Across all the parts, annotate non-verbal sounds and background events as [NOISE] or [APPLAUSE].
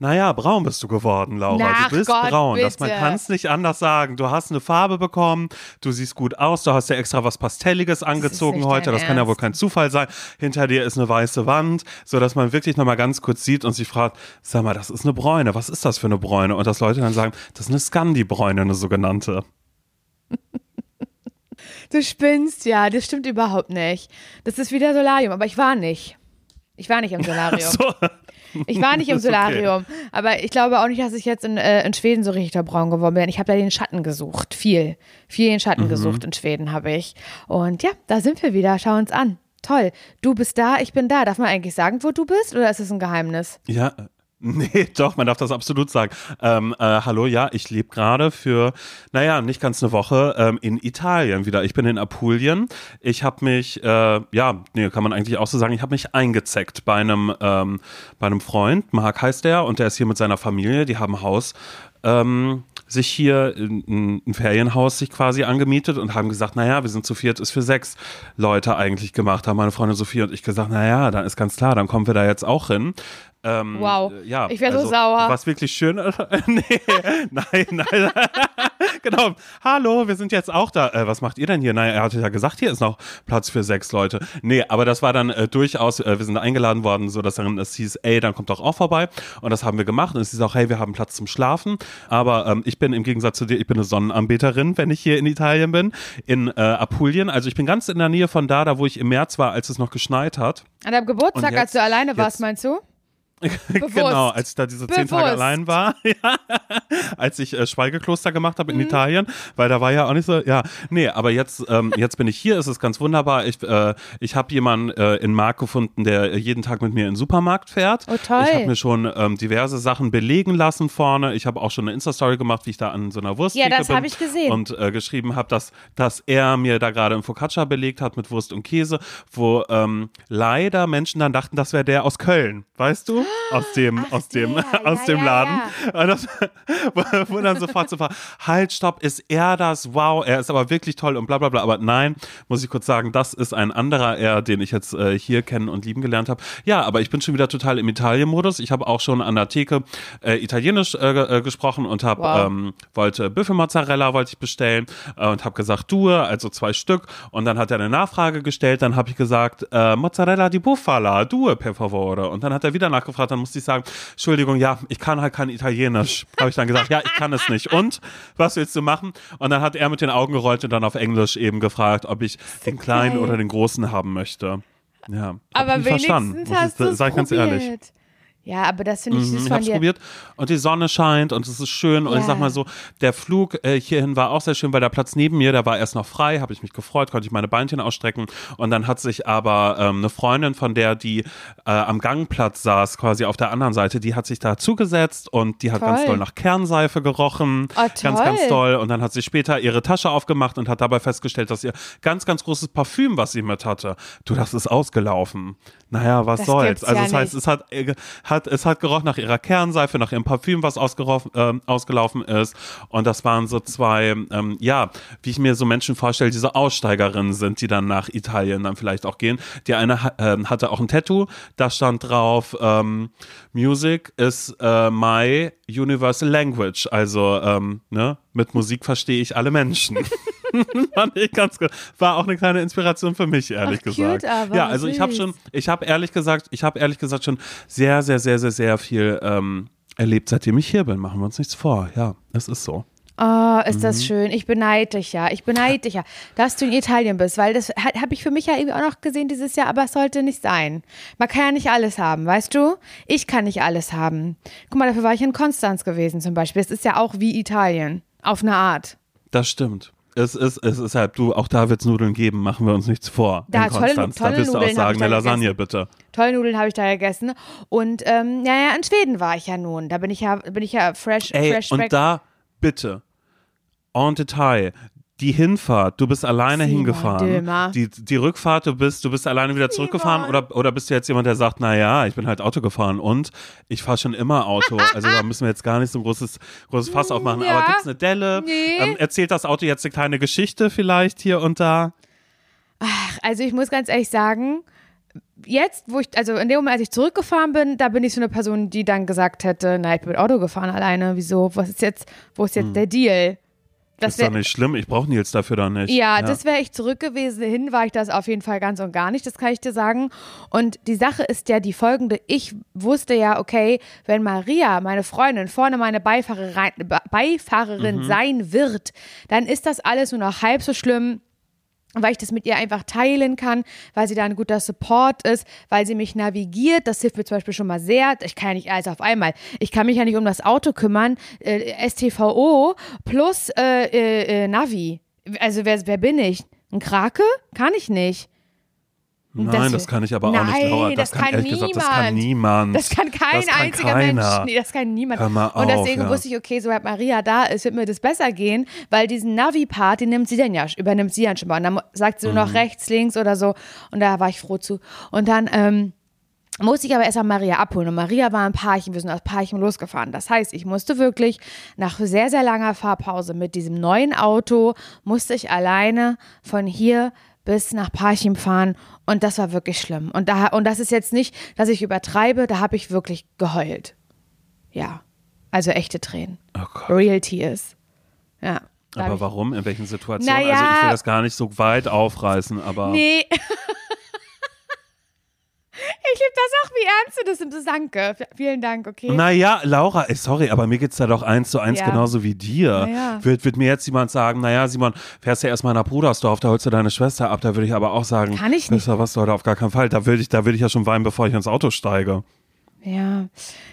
Naja, braun bist du geworden, Laura. Ach du bist Gott, braun. Das, man bitte. kann es nicht anders sagen. Du hast eine Farbe bekommen, du siehst gut aus, du hast ja extra was Pastelliges angezogen nicht heute. Das kann ja wohl Ernst. kein Zufall sein. Hinter dir ist eine weiße Wand, sodass man wirklich nochmal ganz kurz sieht und sich fragt, sag mal, das ist eine Bräune. Was ist das für eine Bräune? Und dass Leute dann sagen, das ist eine Scandi-Bräune, eine sogenannte. Du spinnst, ja, das stimmt überhaupt nicht. Das ist wieder Solarium, aber ich war nicht. Ich war nicht im [LAUGHS] Solarium. So. Ich war nicht im [LAUGHS] Ist okay. Solarium, aber ich glaube auch nicht, dass ich jetzt in, äh, in Schweden so richtig braun geworden bin. Ich habe da den Schatten gesucht, viel, viel den Mhm. Schatten gesucht in Schweden habe ich. Und ja, da sind wir wieder. Schau uns an. Toll. Du bist da, ich bin da. Darf man eigentlich sagen, wo du bist, oder ist es ein Geheimnis? Ja, nee, [LAUGHS] doch, man darf das absolut sagen. Ähm, äh, hallo, ja, ich lebe gerade für, naja, nicht ganz eine Woche ähm, in Italien wieder. Ich bin in Apulien. Ich habe mich, äh, ja, nee, kann man eigentlich auch so sagen, ich habe mich eingezeckt bei einem, ähm, bei einem Freund, Marc heißt der, und der ist hier mit seiner Familie, die haben Haus. Ähm, sich hier ein, ein Ferienhaus sich quasi angemietet und haben gesagt, naja, wir sind zu viert, ist für sechs Leute eigentlich gemacht. Haben meine Freundin Sophie und ich gesagt, naja, dann ist ganz klar, dann kommen wir da jetzt auch hin. Ähm, Wow. äh, Ja, Ich wär so also, sauer. Was wirklich schön [LAUGHS] nee, nein, nein. [LAUGHS] genau. Hallo, wir sind jetzt auch da. Äh, was macht ihr denn hier? Naja, er hatte ja gesagt, hier ist noch Platz für sechs Leute. Nee, aber das war dann äh, durchaus, äh, wir sind eingeladen worden, so dass dann es hieß, ey, dann kommt doch auch vorbei. Und das haben wir gemacht. Und es hieß auch, hey, wir haben Platz zum Schlafen. Aber ähm, ich bin im Gegensatz zu dir, ich bin eine Sonnenanbeterin, wenn ich hier in Italien bin, in äh, Apulien. Also ich bin ganz in der Nähe von da, da wo ich im März war, als es noch geschneit hat. An deinem Geburtstag, Und als du jetzt- alleine warst, jetzt- meinst du? [LAUGHS] Genau, als ich da diese zehn Tage Bewusst. allein war, [LAUGHS] ja, als ich äh, Schweigekloster gemacht habe in Mhm. Italien, weil da war ja auch nicht so, ja, nee, aber jetzt, ähm, jetzt bin ich hier, es ist ganz wunderbar. Ich, äh, ich habe jemanden äh, in Mark gefunden, der jeden Tag mit mir in den Supermarkt fährt. Oh, toll. Ich habe mir schon ähm, diverse Sachen belegen lassen vorne. Ich habe auch schon eine Insta-Story gemacht, wie ich da an so einer Wurst Ja, das habe ich gesehen. Und äh, geschrieben habe, dass, dass er mir da gerade ein Focaccia belegt hat mit Wurst und Käse, wo ähm, leider Menschen dann dachten, das wäre der aus Köln, weißt du? Aus dem, aus dem, der, [LAUGHS] aus ja, dem ja, Laden. Und [LAUGHS] wo dann sofort so war, halt, stopp, ist er das? Wow, er ist aber wirklich toll und bla bla bla. Aber nein, muss ich kurz sagen, das ist ein anderer er, den ich jetzt äh, hier kennen und lieben gelernt habe. Ja, aber ich bin schon wieder total im Italien-Modus. Ich habe auch schon an der Theke äh, Italienisch äh, äh, gesprochen und habe Wow. ähm, wollte Büffelmozzarella wollte ich bestellen äh, und habe gesagt due, also zwei Stück. Und dann hat er eine Nachfrage gestellt. Dann habe ich gesagt äh, Mozzarella di Bufala, due per favore. Und dann hat er wieder nachgefragt. Dann musste ich sagen, Entschuldigung, ja, ich kann halt kein Italienisch. [LAUGHS] Habe ich dann gesagt, ja, ich kann es nicht. Und was willst du machen? Und dann hat er mit den Augen gerollt und dann auf Englisch eben gefragt, ob ich den kleinen oder den großen haben möchte. Ja, Aber verstanden. wenigstens ich- hast du es ich ganz ehrlich. Ja, aber das finde ich Mhm, süß ich von dir. probiert und die Sonne scheint und es ist schön und ich Ja. sag mal so, der Flug äh, hierhin war auch sehr schön, weil der Platz neben mir, der war erst noch frei, habe ich mich gefreut, konnte ich meine Beinchen ausstrecken und dann hat sich aber ähm, eine Freundin von der, die äh, am Gangplatz saß, quasi auf der anderen Seite, die hat sich da zugesetzt und die hat ganz Toll. doll nach Kernseife gerochen, Oh, ganz ganz toll. doll und dann hat sie später ihre Tasche aufgemacht und hat dabei festgestellt, dass ihr ganz ganz großes Parfüm, was sie mit hatte, du, das ist ausgelaufen. Naja, was Das soll's? Also ja das heißt, nicht. es hat, äh, hat, es hat gerochen nach ihrer Kernseife, nach ihrem Parfüm, was ausgelaufen, ähm, ausgelaufen ist. Und das waren so zwei, ähm, ja, wie ich mir so Menschen vorstelle, diese Aussteigerinnen sind, die dann nach Italien dann vielleicht auch gehen. Die eine ähm, hatte auch ein Tattoo, da stand drauf, ähm, Music is äh, my universal language. Also, ähm, ne, mit Musik verstehe ich alle Menschen. [LAUGHS] [LAUGHS] [LAUGHS] Fand ich ganz gut. War auch eine kleine Inspiration für mich, ehrlich Ach, cute, gesagt. aber ja, also ich habe süß. schon, ich habe ehrlich gesagt, ich habe ehrlich gesagt schon sehr, sehr, sehr, sehr, sehr viel ähm, erlebt, seitdem ich hier bin. Machen wir uns nichts vor. Ja, es ist so. Oh, ist Mhm. das schön. Ich beneide dich ja. Ich beneide dich ja, dass du in Italien bist, weil das habe ich für mich ja irgendwie auch noch gesehen dieses Jahr, aber es sollte nicht sein. Man kann ja nicht alles haben, weißt du? Ich kann nicht alles haben. Guck mal, dafür war ich in Konstanz gewesen zum Beispiel. Es ist ja auch wie Italien. Auf eine Art. Das stimmt. Es ist, es ist halt, du, auch da wird es Nudeln geben, machen wir uns nichts vor. Da, in tolle- Konstanz. tolle da wirst du auch Nudeln hab sagen, da eine Lasagne, gegessen. bitte. Tolle Nudeln habe ich da gegessen. Und ähm, ja, ja, in Schweden war ich ja nun. Da bin ich ja, bin ich ja fresh, Ey, fresh und back. da, bitte, en Detail, die Hinfahrt, du bist alleine Simon hingefahren. Dömer. Die, die Rückfahrt, du bist, du bist alleine wieder zurückgefahren oder, oder bist du jetzt jemand, der sagt, naja, ich bin halt Auto gefahren und ich fahre schon immer Auto. Also da müssen wir jetzt gar nicht so ein großes, großes Fass aufmachen. Ja. Aber gibt's eine Delle? Nee. Ähm, erzählt das Auto jetzt eine kleine Geschichte vielleicht hier und da? Also ich muss ganz ehrlich sagen, jetzt, wo ich, also in dem Moment, als ich zurückgefahren bin, da bin ich so eine Person, die dann gesagt hätte, na, ich bin mit Auto gefahren alleine, wieso, was ist jetzt, wo ist jetzt Hm. der Deal? Das ist doch nicht schlimm, ich brauche Nils dafür dann nicht. Ja, das wäre ich zurück gewesen. Hin war ich das auf jeden Fall ganz und gar nicht, das kann ich dir sagen. Und die Sache ist ja die folgende. Ich wusste ja, okay, wenn Maria, meine Freundin, vorne meine Beifahrerin, Beifahrerin Mhm. sein wird, dann ist das alles nur noch halb so schlimm weil ich das mit ihr einfach teilen kann, weil sie da ein guter Support ist, weil sie mich navigiert. Das hilft mir zum Beispiel schon mal sehr. Ich kann ja nicht alles auf einmal. Ich kann mich ja nicht um das Auto kümmern. Äh, STVO plus äh, äh, äh, Navi. Also wer, wer bin ich? Ein Krake? Kann ich nicht. Nein, Das- das, kann ich aber auch Nein, nicht. Laura. das kann ehrlich gesagt, das kann niemand. Das kann kein Das kann einziger keiner. Mensch. Nee, das kann niemand. Mal und deswegen auf, ja. wusste ich, okay, sobald Maria da ist, wird mir das besser gehen, weil diesen Navi-Part, den nimmt sie dann ja, übernimmt sie dann schon mal. Und dann sagt sie nur Mhm. noch rechts, links oder so. Und da war ich froh zu. Und dann, ähm, musste ich aber erst mal Maria abholen. Und Maria war ein Parchim, wir sind aus Parchim losgefahren. Das heißt, ich musste wirklich nach sehr, sehr langer Fahrpause mit diesem neuen Auto, musste ich alleine von hier bis nach Parchim fahren. Und das war wirklich schlimm. Und, da, und das ist jetzt nicht, dass ich übertreibe, da habe ich wirklich geheult. Ja, also echte Tränen. Oh Gott. Real Tears. Ja. Aber warum? In welchen Situationen? Naja. Also ich will das gar nicht so weit aufreißen, aber Nee. Ich liebe das auch, wie ernst du das nimmst. Danke. V- Vielen Dank, okay. Naja, Laura, ey, sorry, aber mir geht's da doch eins zu eins Ja. genauso wie dir. Naja. Wird, wird mir jetzt jemand sagen, naja, Simon, fährst ja erstmal nach Brudersdorf, da holst du deine Schwester ab, da würde ich aber auch sagen, Kann ich wisst ihr was, Leute, auf gar keinen Fall. Da würde ich, da würde ich ja schon weinen, bevor ich ins Auto steige. Ja,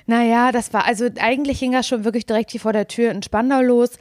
naja, das war, also eigentlich ging das schon wirklich direkt hier vor der Tür in Spandau los.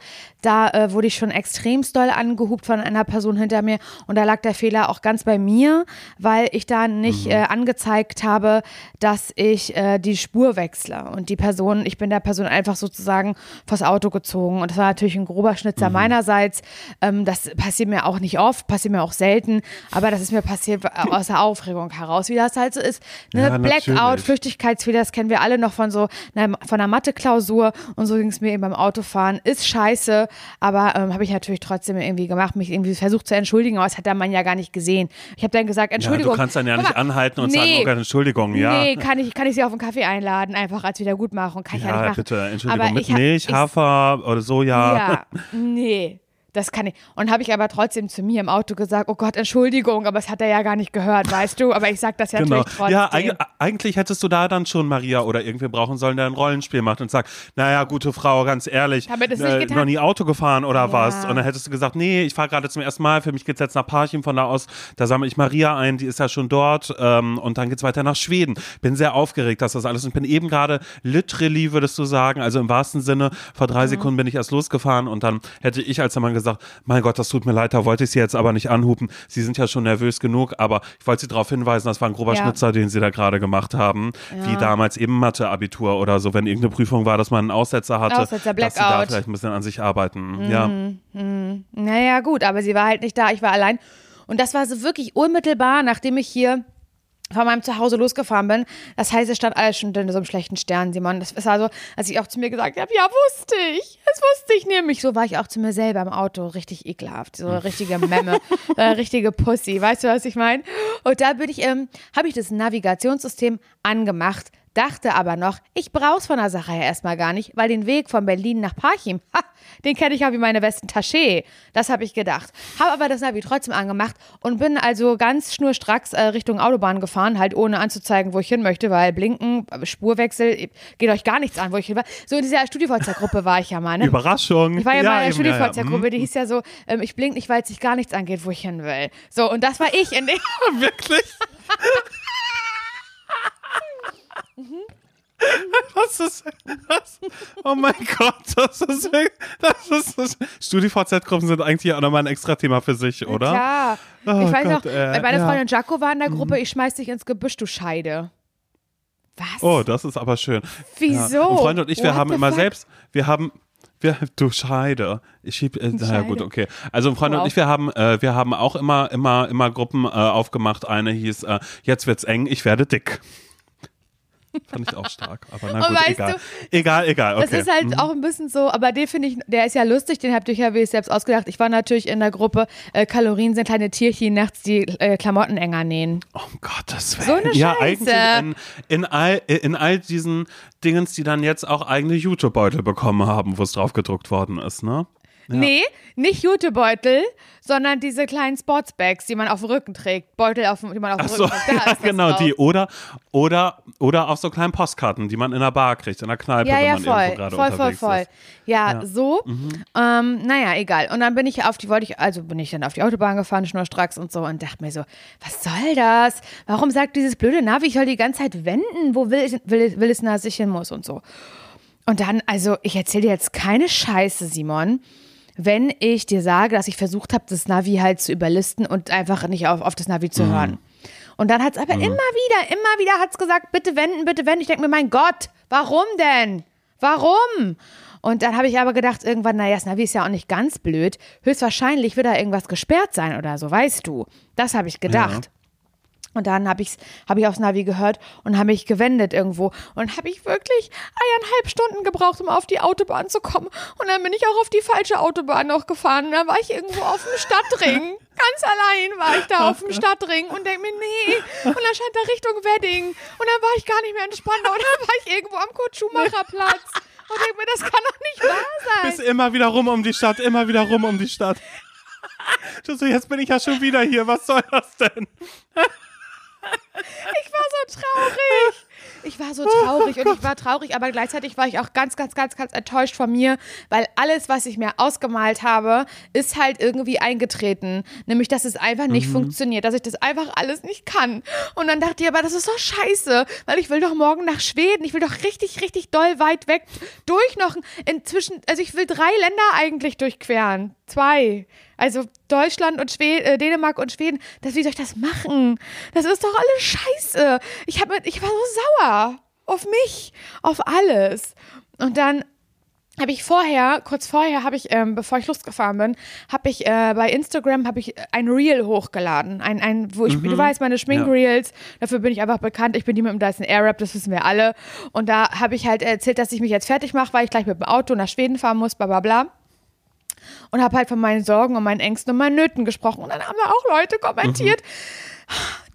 Da äh, wurde ich schon extremst doll angehupt von einer Person hinter mir und da lag der Fehler auch ganz bei mir, weil ich da nicht Mhm. äh, angezeigt habe, dass ich äh, die Spur wechsle und die Person, ich bin der Person einfach sozusagen vors Auto gezogen und das war natürlich ein grober Schnitzer Mhm. meinerseits. Ähm, das passiert mir auch nicht oft, passiert mir auch selten, aber das ist mir passiert aus der Aufregung heraus, wie das halt so ist. Ne? Ja, Blackout. Flüchtigkeitsfehler, das kennen wir alle noch von so einer, von einer Mathe-Klausur und so ging es mir eben beim Autofahren. Ist scheiße, aber ähm, habe ich natürlich trotzdem irgendwie gemacht, mich irgendwie versucht zu entschuldigen, aber das hat der Mann ja gar nicht gesehen. Ich habe dann gesagt, Ja, Entschuldigung. du kannst dann ja nicht mal, anhalten und nee, sagen, oh Gott, Entschuldigung, ja. Nee, kann ich, kann ich sie auf einen Kaffee einladen, einfach als Wiedergutmachung. Kann ich ja nicht ja, machen. bitte, Entschuldigung, aber mit ich Milch, ich, Hafer oder Soja. Ja, nee. Das kann ich. Und habe ich aber trotzdem zu mir im Auto gesagt, oh Gott, Entschuldigung, aber es hat er ja gar nicht gehört, weißt du? Aber ich sag das ja Genau. natürlich trotzdem. Ja, eig eigentlich hättest du da dann schon Maria oder irgendwer brauchen sollen, der ein Rollenspiel macht und sagt, naja, gute Frau, ganz ehrlich, nicht äh, noch nie Auto gefahren oder Ja. was? Und dann hättest du gesagt, nee, ich fahre gerade zum ersten Mal, für mich geht's jetzt nach Parchim, von da aus, da sammle ich Maria ein, die ist ja schon dort ähm, und dann geht's weiter nach Schweden. Bin sehr aufgeregt, dass das alles, und bin eben gerade literally, würdest du sagen, also im wahrsten Sinne, vor drei Sekunden bin ich erst losgefahren und dann hätte ich als der Mann gesagt, mein Gott, das tut mir leid, da wollte ich sie jetzt aber nicht anhupen. Sie sind ja schon nervös genug, aber ich wollte sie darauf hinweisen, das war ein grober Ja. Schnitzer, den sie da gerade gemacht haben. Wie damals eben Mathe-Abitur oder so, wenn irgendeine Prüfung war, dass man einen Aussetzer hatte, Aussetzer, dass sie da Blackout. Mhm. vielleicht ein bisschen an sich arbeiten. Ja. Naja, gut, aber sie war halt nicht da, ich war allein. Und das war so wirklich unmittelbar, nachdem ich hier von meinem Zuhause losgefahren bin. Das heißt, es stand alles schon in so einem schlechten Stern, Simon. Das ist also, als ich auch zu mir gesagt habe, ja, wusste ich. Das wusste ich nämlich. So war ich auch zu mir selber im Auto. Richtig ekelhaft. So eine richtige Memme. eine [LAUGHS] richtige Pussy. Weißt du, was ich meine? Und da bin ich, ähm, habe ich das Navigationssystem angemacht. Dachte aber noch, ich brauch's von der Sache her erstmal gar nicht, weil den Weg von Berlin nach Parchim, [LAUGHS] ha, den kenne ich ja wie meine Westentasche. Das habe ich gedacht. Habe aber das Navi trotzdem angemacht und bin also ganz schnurstracks äh, Richtung Autobahn gefahren, halt ohne anzuzeigen, wo ich hin möchte, weil Blinken, Spurwechsel, geht euch gar nichts an, wo ich hin war. So in dieser StudiVZ-Gruppe war ich ja mal, ne? Überraschung. Ich war ja, mal in der ja, ja. StudiVZ-Gruppe, die hieß ja so, ähm, ich blink nicht, weil es sich gar nichts angeht, wo ich hin will. So, und das war ich in dem. [LAUGHS] Hm, [LAUGHS] Wirklich? [LAUGHS] Das ist, das, oh mein Gott, das ist, das ist, das StudiVZ-Gruppen sind eigentlich auch nochmal ein extra Thema für sich, oder? Klar. Oh ich weiß Gott, noch, äh, meine ja. Mhm. Freundin Jaco war in der Gruppe, ich schmeiß dich ins Gebüsch, du Scheide. Was? Oh, das ist aber schön. Wieso? Ja. Und Freunde und ich, wir What haben immer fuck? selbst, wir haben, wir, du Scheide. Ich schieb, äh, naja gut, okay. Also Freunde Wow. und ich, wir haben, äh, wir haben auch immer, immer, immer Gruppen äh, aufgemacht. Eine hieß, äh, jetzt wird's eng, ich werde dick. Fand ich auch stark. Aber na gut, weißt egal. du, egal, egal. Okay. Das ist halt Mhm. auch ein bisschen so, aber den finde ich, der ist ja lustig, den habt ihr ja wie selbst ausgedacht. Ich war natürlich in der Gruppe äh, Kalorien sind kleine Tierchen, nachts die äh, Klamotten enger nähen. Oh, Gottes Willen. So eine ja, Scheiße. eigentlich in, in, all, in all diesen Dingens, die dann jetzt auch eigene YouTube-Beutel bekommen haben, wo es drauf gedruckt worden ist, ne? Nee, nicht Jutebeutel, sondern diese kleinen Sportsbags, die man auf dem Rücken trägt. Beutel, auf, dem- die man auf dem Ach so, Rücken trägt. Da [LAUGHS] ja, genau, drauf. die. Oder, oder, oder auch so kleinen Postkarten, die man in der Bar kriegt, in der Kneipe, Ja, wenn ja, man irgendwo voll, gerade voll, voll, unterwegs voll. ist. Ja, Ja. Mhm. so. Ähm, naja, egal. Und dann bin ich auf die, wollte ich, also bin ich dann auf die Autobahn gefahren, schnurstracks und so und dachte mir so, was soll das? Warum sagt dieses blöde Navi, ich soll die ganze Zeit wenden? Wo will, ich, will, will es, dass ich hin muss und so. Und dann, also ich erzähle dir jetzt keine Scheiße, Simon, wenn ich dir sage, dass ich versucht habe, das Navi halt zu überlisten und einfach nicht auf, auf das Navi zu hören. Und dann hat es aber immer wieder, immer wieder hat es gesagt, bitte wenden, bitte wenden. Ich denke mir, mein Gott, warum denn? Warum? Und dann habe ich aber gedacht, irgendwann, naja, das Navi ist ja auch nicht ganz blöd. Höchstwahrscheinlich wird da irgendwas gesperrt sein oder so, weißt du. Das habe ich gedacht. Und dann habe ich, hab ich aufs Navi gehört und habe mich gewendet irgendwo. Und habe ich wirklich eineinhalb Stunden gebraucht, um auf die Autobahn zu kommen. Und dann bin ich auch auf die falsche Autobahn noch gefahren. Und dann war ich irgendwo auf dem Stadtring. [LAUGHS] Ganz allein war ich da auf dem Stadtring und denke mir, nee. Und dann stand da Richtung Wedding. Und dann war ich gar nicht mehr Spandau. Und dann war ich irgendwo am Kurt-Schumacher-Platz. Und denke mir, das kann doch nicht wahr Bist sein. immer wieder rum um die Stadt, immer wieder rum um die Stadt. [LAUGHS] Jetzt bin ich ja schon wieder hier, was soll das denn? [LAUGHS] Ich war so traurig. Ich war so traurig und ich war traurig, aber gleichzeitig war ich auch ganz, ganz, ganz, ganz enttäuscht von mir, weil alles, was ich mir ausgemalt habe, ist halt irgendwie eingetreten. Nämlich, dass es einfach nicht funktioniert, dass ich das einfach alles nicht kann. Und dann dachte ich, aber das ist doch scheiße, weil ich will doch morgen nach Schweden. Ich will doch richtig, richtig doll weit weg durch noch inzwischen, also ich will drei Länder eigentlich durchqueren. Zwei. Also Deutschland und Schweden, äh, Dänemark und Schweden. Das, wie soll ich das machen? Das ist doch alles scheiße. Ich, hab, ich war so sauer auf mich, auf alles. Und dann habe ich vorher, kurz vorher, habe ich, ähm, bevor ich losgefahren bin, habe ich äh, bei Instagram habe ich ein Reel hochgeladen, ein, ein, wo ich, du weißt, meine Schminkreels, dafür bin ich einfach bekannt. Ich bin die mit dem Dyson Airwrap, das wissen wir alle. Und da habe ich halt erzählt, dass ich mich jetzt fertig mache, weil ich gleich mit dem Auto nach Schweden fahren muss, bla bla bla und habe halt von meinen Sorgen und meinen Ängsten und meinen Nöten gesprochen. Und dann haben da auch Leute kommentiert,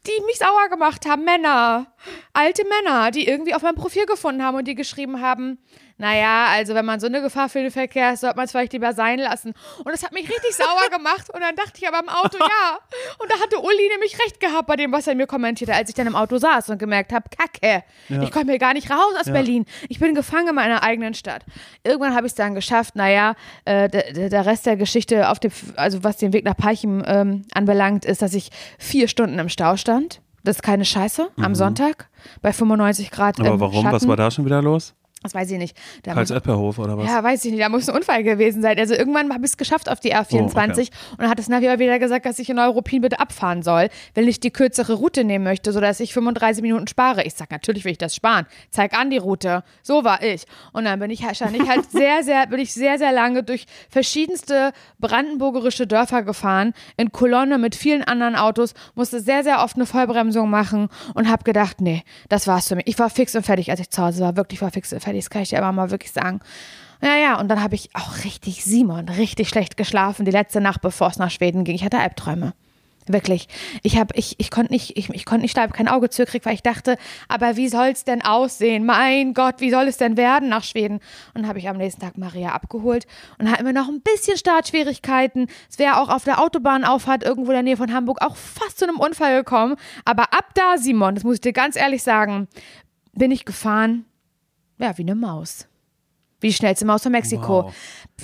die mich sauer gemacht haben. Männer, alte Männer, die irgendwie auf meinem Profil gefunden haben und die geschrieben haben, naja, also wenn man so eine Gefahr für den Verkehr ist, sollte man es vielleicht lieber sein lassen. Und das hat mich richtig [LAUGHS] sauer gemacht. Und dann dachte ich aber im Auto, ja. Und da hatte Uli nämlich recht gehabt bei dem, was er mir kommentierte, als ich dann im Auto saß und gemerkt habe, Kacke, ich komme hier gar nicht raus aus Berlin. Ich bin gefangen in meiner eigenen Stadt. Irgendwann habe ich es dann geschafft, naja, äh, der, Rest der Geschichte, auf dem, also was den Weg nach Parchim ähm, anbelangt, ist, dass ich vier Stunden im Stau stand. Das ist keine Scheiße, am Sonntag bei 95 Grad Aber warum? Schatten. Was war da schon wieder los? Das weiß ich nicht. Da Karls Epperhof oder was? ja, weiß ich nicht. Da muss ein Unfall gewesen sein. Also irgendwann habe ich es geschafft auf die R24 Oh, okay. und dann hat das Navi aber wieder gesagt, dass ich in Europin bitte abfahren soll, wenn ich die kürzere Route nehmen möchte, sodass ich 35 Minuten spare. Ich sag, natürlich will ich das sparen. Zeig an die Route. So war ich. Und dann bin ich halt, stand ich halt [LAUGHS] sehr, sehr, bin ich sehr, sehr lange durch verschiedenste brandenburgerische Dörfer gefahren, in Kolonne mit vielen anderen Autos, musste sehr, sehr oft eine Vollbremsung machen und habe gedacht, nee, das war's für mich. Ich war fix und fertig, als ich zu Hause war. Wirklich war fix und fertig. Das kann ich dir aber mal wirklich sagen. Ja, ja, und dann habe ich auch richtig, Simon, richtig schlecht geschlafen, die letzte Nacht, bevor es nach Schweden ging. Ich hatte Albträume. Wirklich. Ich habe, ich, ich konnte nicht, ich, ich konnte nicht schlafen, kein Auge zugekriegt, weil ich dachte, aber wie soll es denn aussehen? Mein Gott, wie soll es denn werden nach Schweden? Und habe ich am nächsten Tag Maria abgeholt und hatten wir noch ein bisschen Startschwierigkeiten. Es wäre auch auf der Autobahnauffahrt irgendwo in der Nähe von Hamburg auch fast zu einem Unfall gekommen. Aber ab da, Simon, das muss ich dir ganz ehrlich sagen, bin ich gefahren, ja, wie eine Maus. Wie die schnellste Maus von Mexiko. Wow.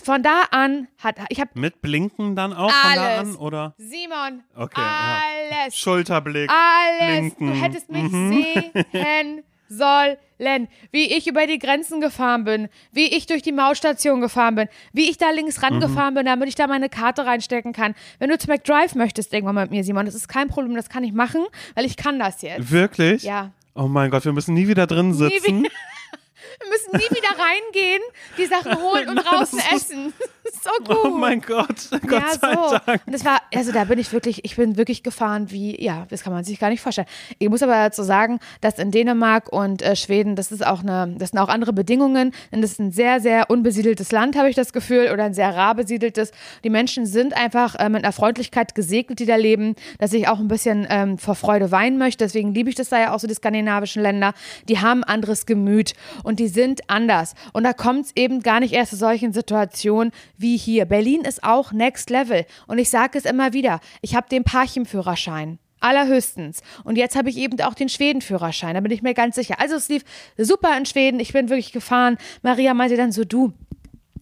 Von da an hat, ich habe Mit Blinken dann auch von da Alles. an? Oder? Simon, Okay, ja. alles, Schulterblick. alles. Blinken. Du hättest mich Mhm. sehen [LAUGHS] sollen, wie ich über die Grenzen gefahren bin, wie ich durch die Mausstation gefahren bin, wie ich da links rangefahren bin, damit ich da meine Karte reinstecken kann. Wenn du zu McDrive möchtest irgendwann mit mir, Simon, das ist kein Problem, das kann ich machen, weil ich kann das jetzt. Wirklich? Ja. Oh mein Gott, wir müssen nie wieder drin sitzen. [LAUGHS] Wir müssen nie wieder reingehen, die Sachen holen [LAUGHS] und draußen essen. [LAUGHS] so gut. Oh mein Gott, Gott ja, sei so. Dank. Und es war, also da bin ich wirklich, ich bin wirklich gefahren wie, ja, das kann man sich gar nicht vorstellen. Ich muss aber dazu sagen, dass in Dänemark und äh, Schweden, das ist auch eine, das sind auch andere Bedingungen, denn das ist ein sehr, sehr unbesiedeltes Land, habe ich das Gefühl, oder ein sehr rar besiedeltes. Die Menschen sind einfach äh, mit einer Freundlichkeit gesegnet, die da leben, dass ich auch ein bisschen ähm, vor Freude weinen möchte. Deswegen liebe ich das da ja auch so, die skandinavischen Länder. Die haben anderes Gemüt und die sind anders. Und da kommt es eben gar nicht erst zu solchen Situationen wie hier. Berlin ist auch Next Level. Und ich sage es immer wieder, ich habe den Parchim-Führerschein. Allerhöchstens. Und jetzt habe ich eben auch den Schweden-Führerschein, da bin ich mir ganz sicher. Also es lief super in Schweden, ich bin wirklich gefahren. Maria meinte dann so, du,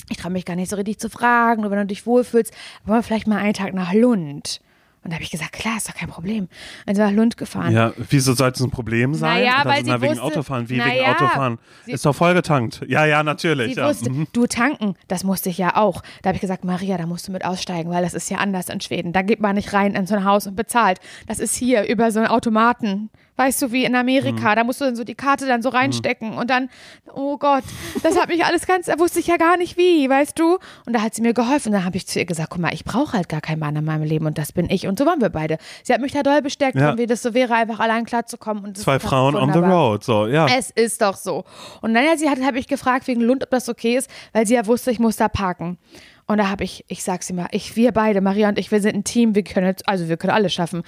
ich traue mich gar nicht so richtig zu fragen, wenn du dich wohlfühlst, wollen wir vielleicht mal einen Tag nach Lund. Und da habe ich gesagt, klar, ist doch kein Problem. Und wir nach Lund gefahren. Ja, wieso sollte es ein Problem sein? Naja, Oder weil sie na, wegen wusste- Autofahren. Wie wegen naja, Autofahren? sie- Ist doch vollgetankt. Ja, ja, natürlich. Sie ja. wusste, Mhm. du tanken, das musste ich ja auch. Da habe ich gesagt, Maria, da musst du mit aussteigen, weil das ist ja anders in Schweden. Da geht man nicht rein in so ein Haus und bezahlt. Das ist hier über so einen Automaten. Weißt du, wie in Mhm. Amerika, da musst du dann so die Karte dann so reinstecken und dann, oh Gott, das hat mich alles ganz, da wusste ich ja gar nicht wie, weißt du? Und da hat sie mir geholfen. Dann habe ich zu ihr gesagt, guck mal, ich brauche halt gar keinen Mann in meinem Leben und das bin ich. Und so waren wir beide. Sie hat mich da doll bestärkt, Ja. und wie das so wäre, einfach allein klarzukommen. Und Zwei Frauen on the road. So, ja. Es ist doch so. Und dann, ja, sie hat, habe ich gefragt wegen Lund, ob das okay ist, weil sie ja wusste, ich muss da parken. Und da habe ich, ich sag's immer, ich, wir beide, Maria und ich, wir sind ein Team, wir können, jetzt- also wir können alles schaffen.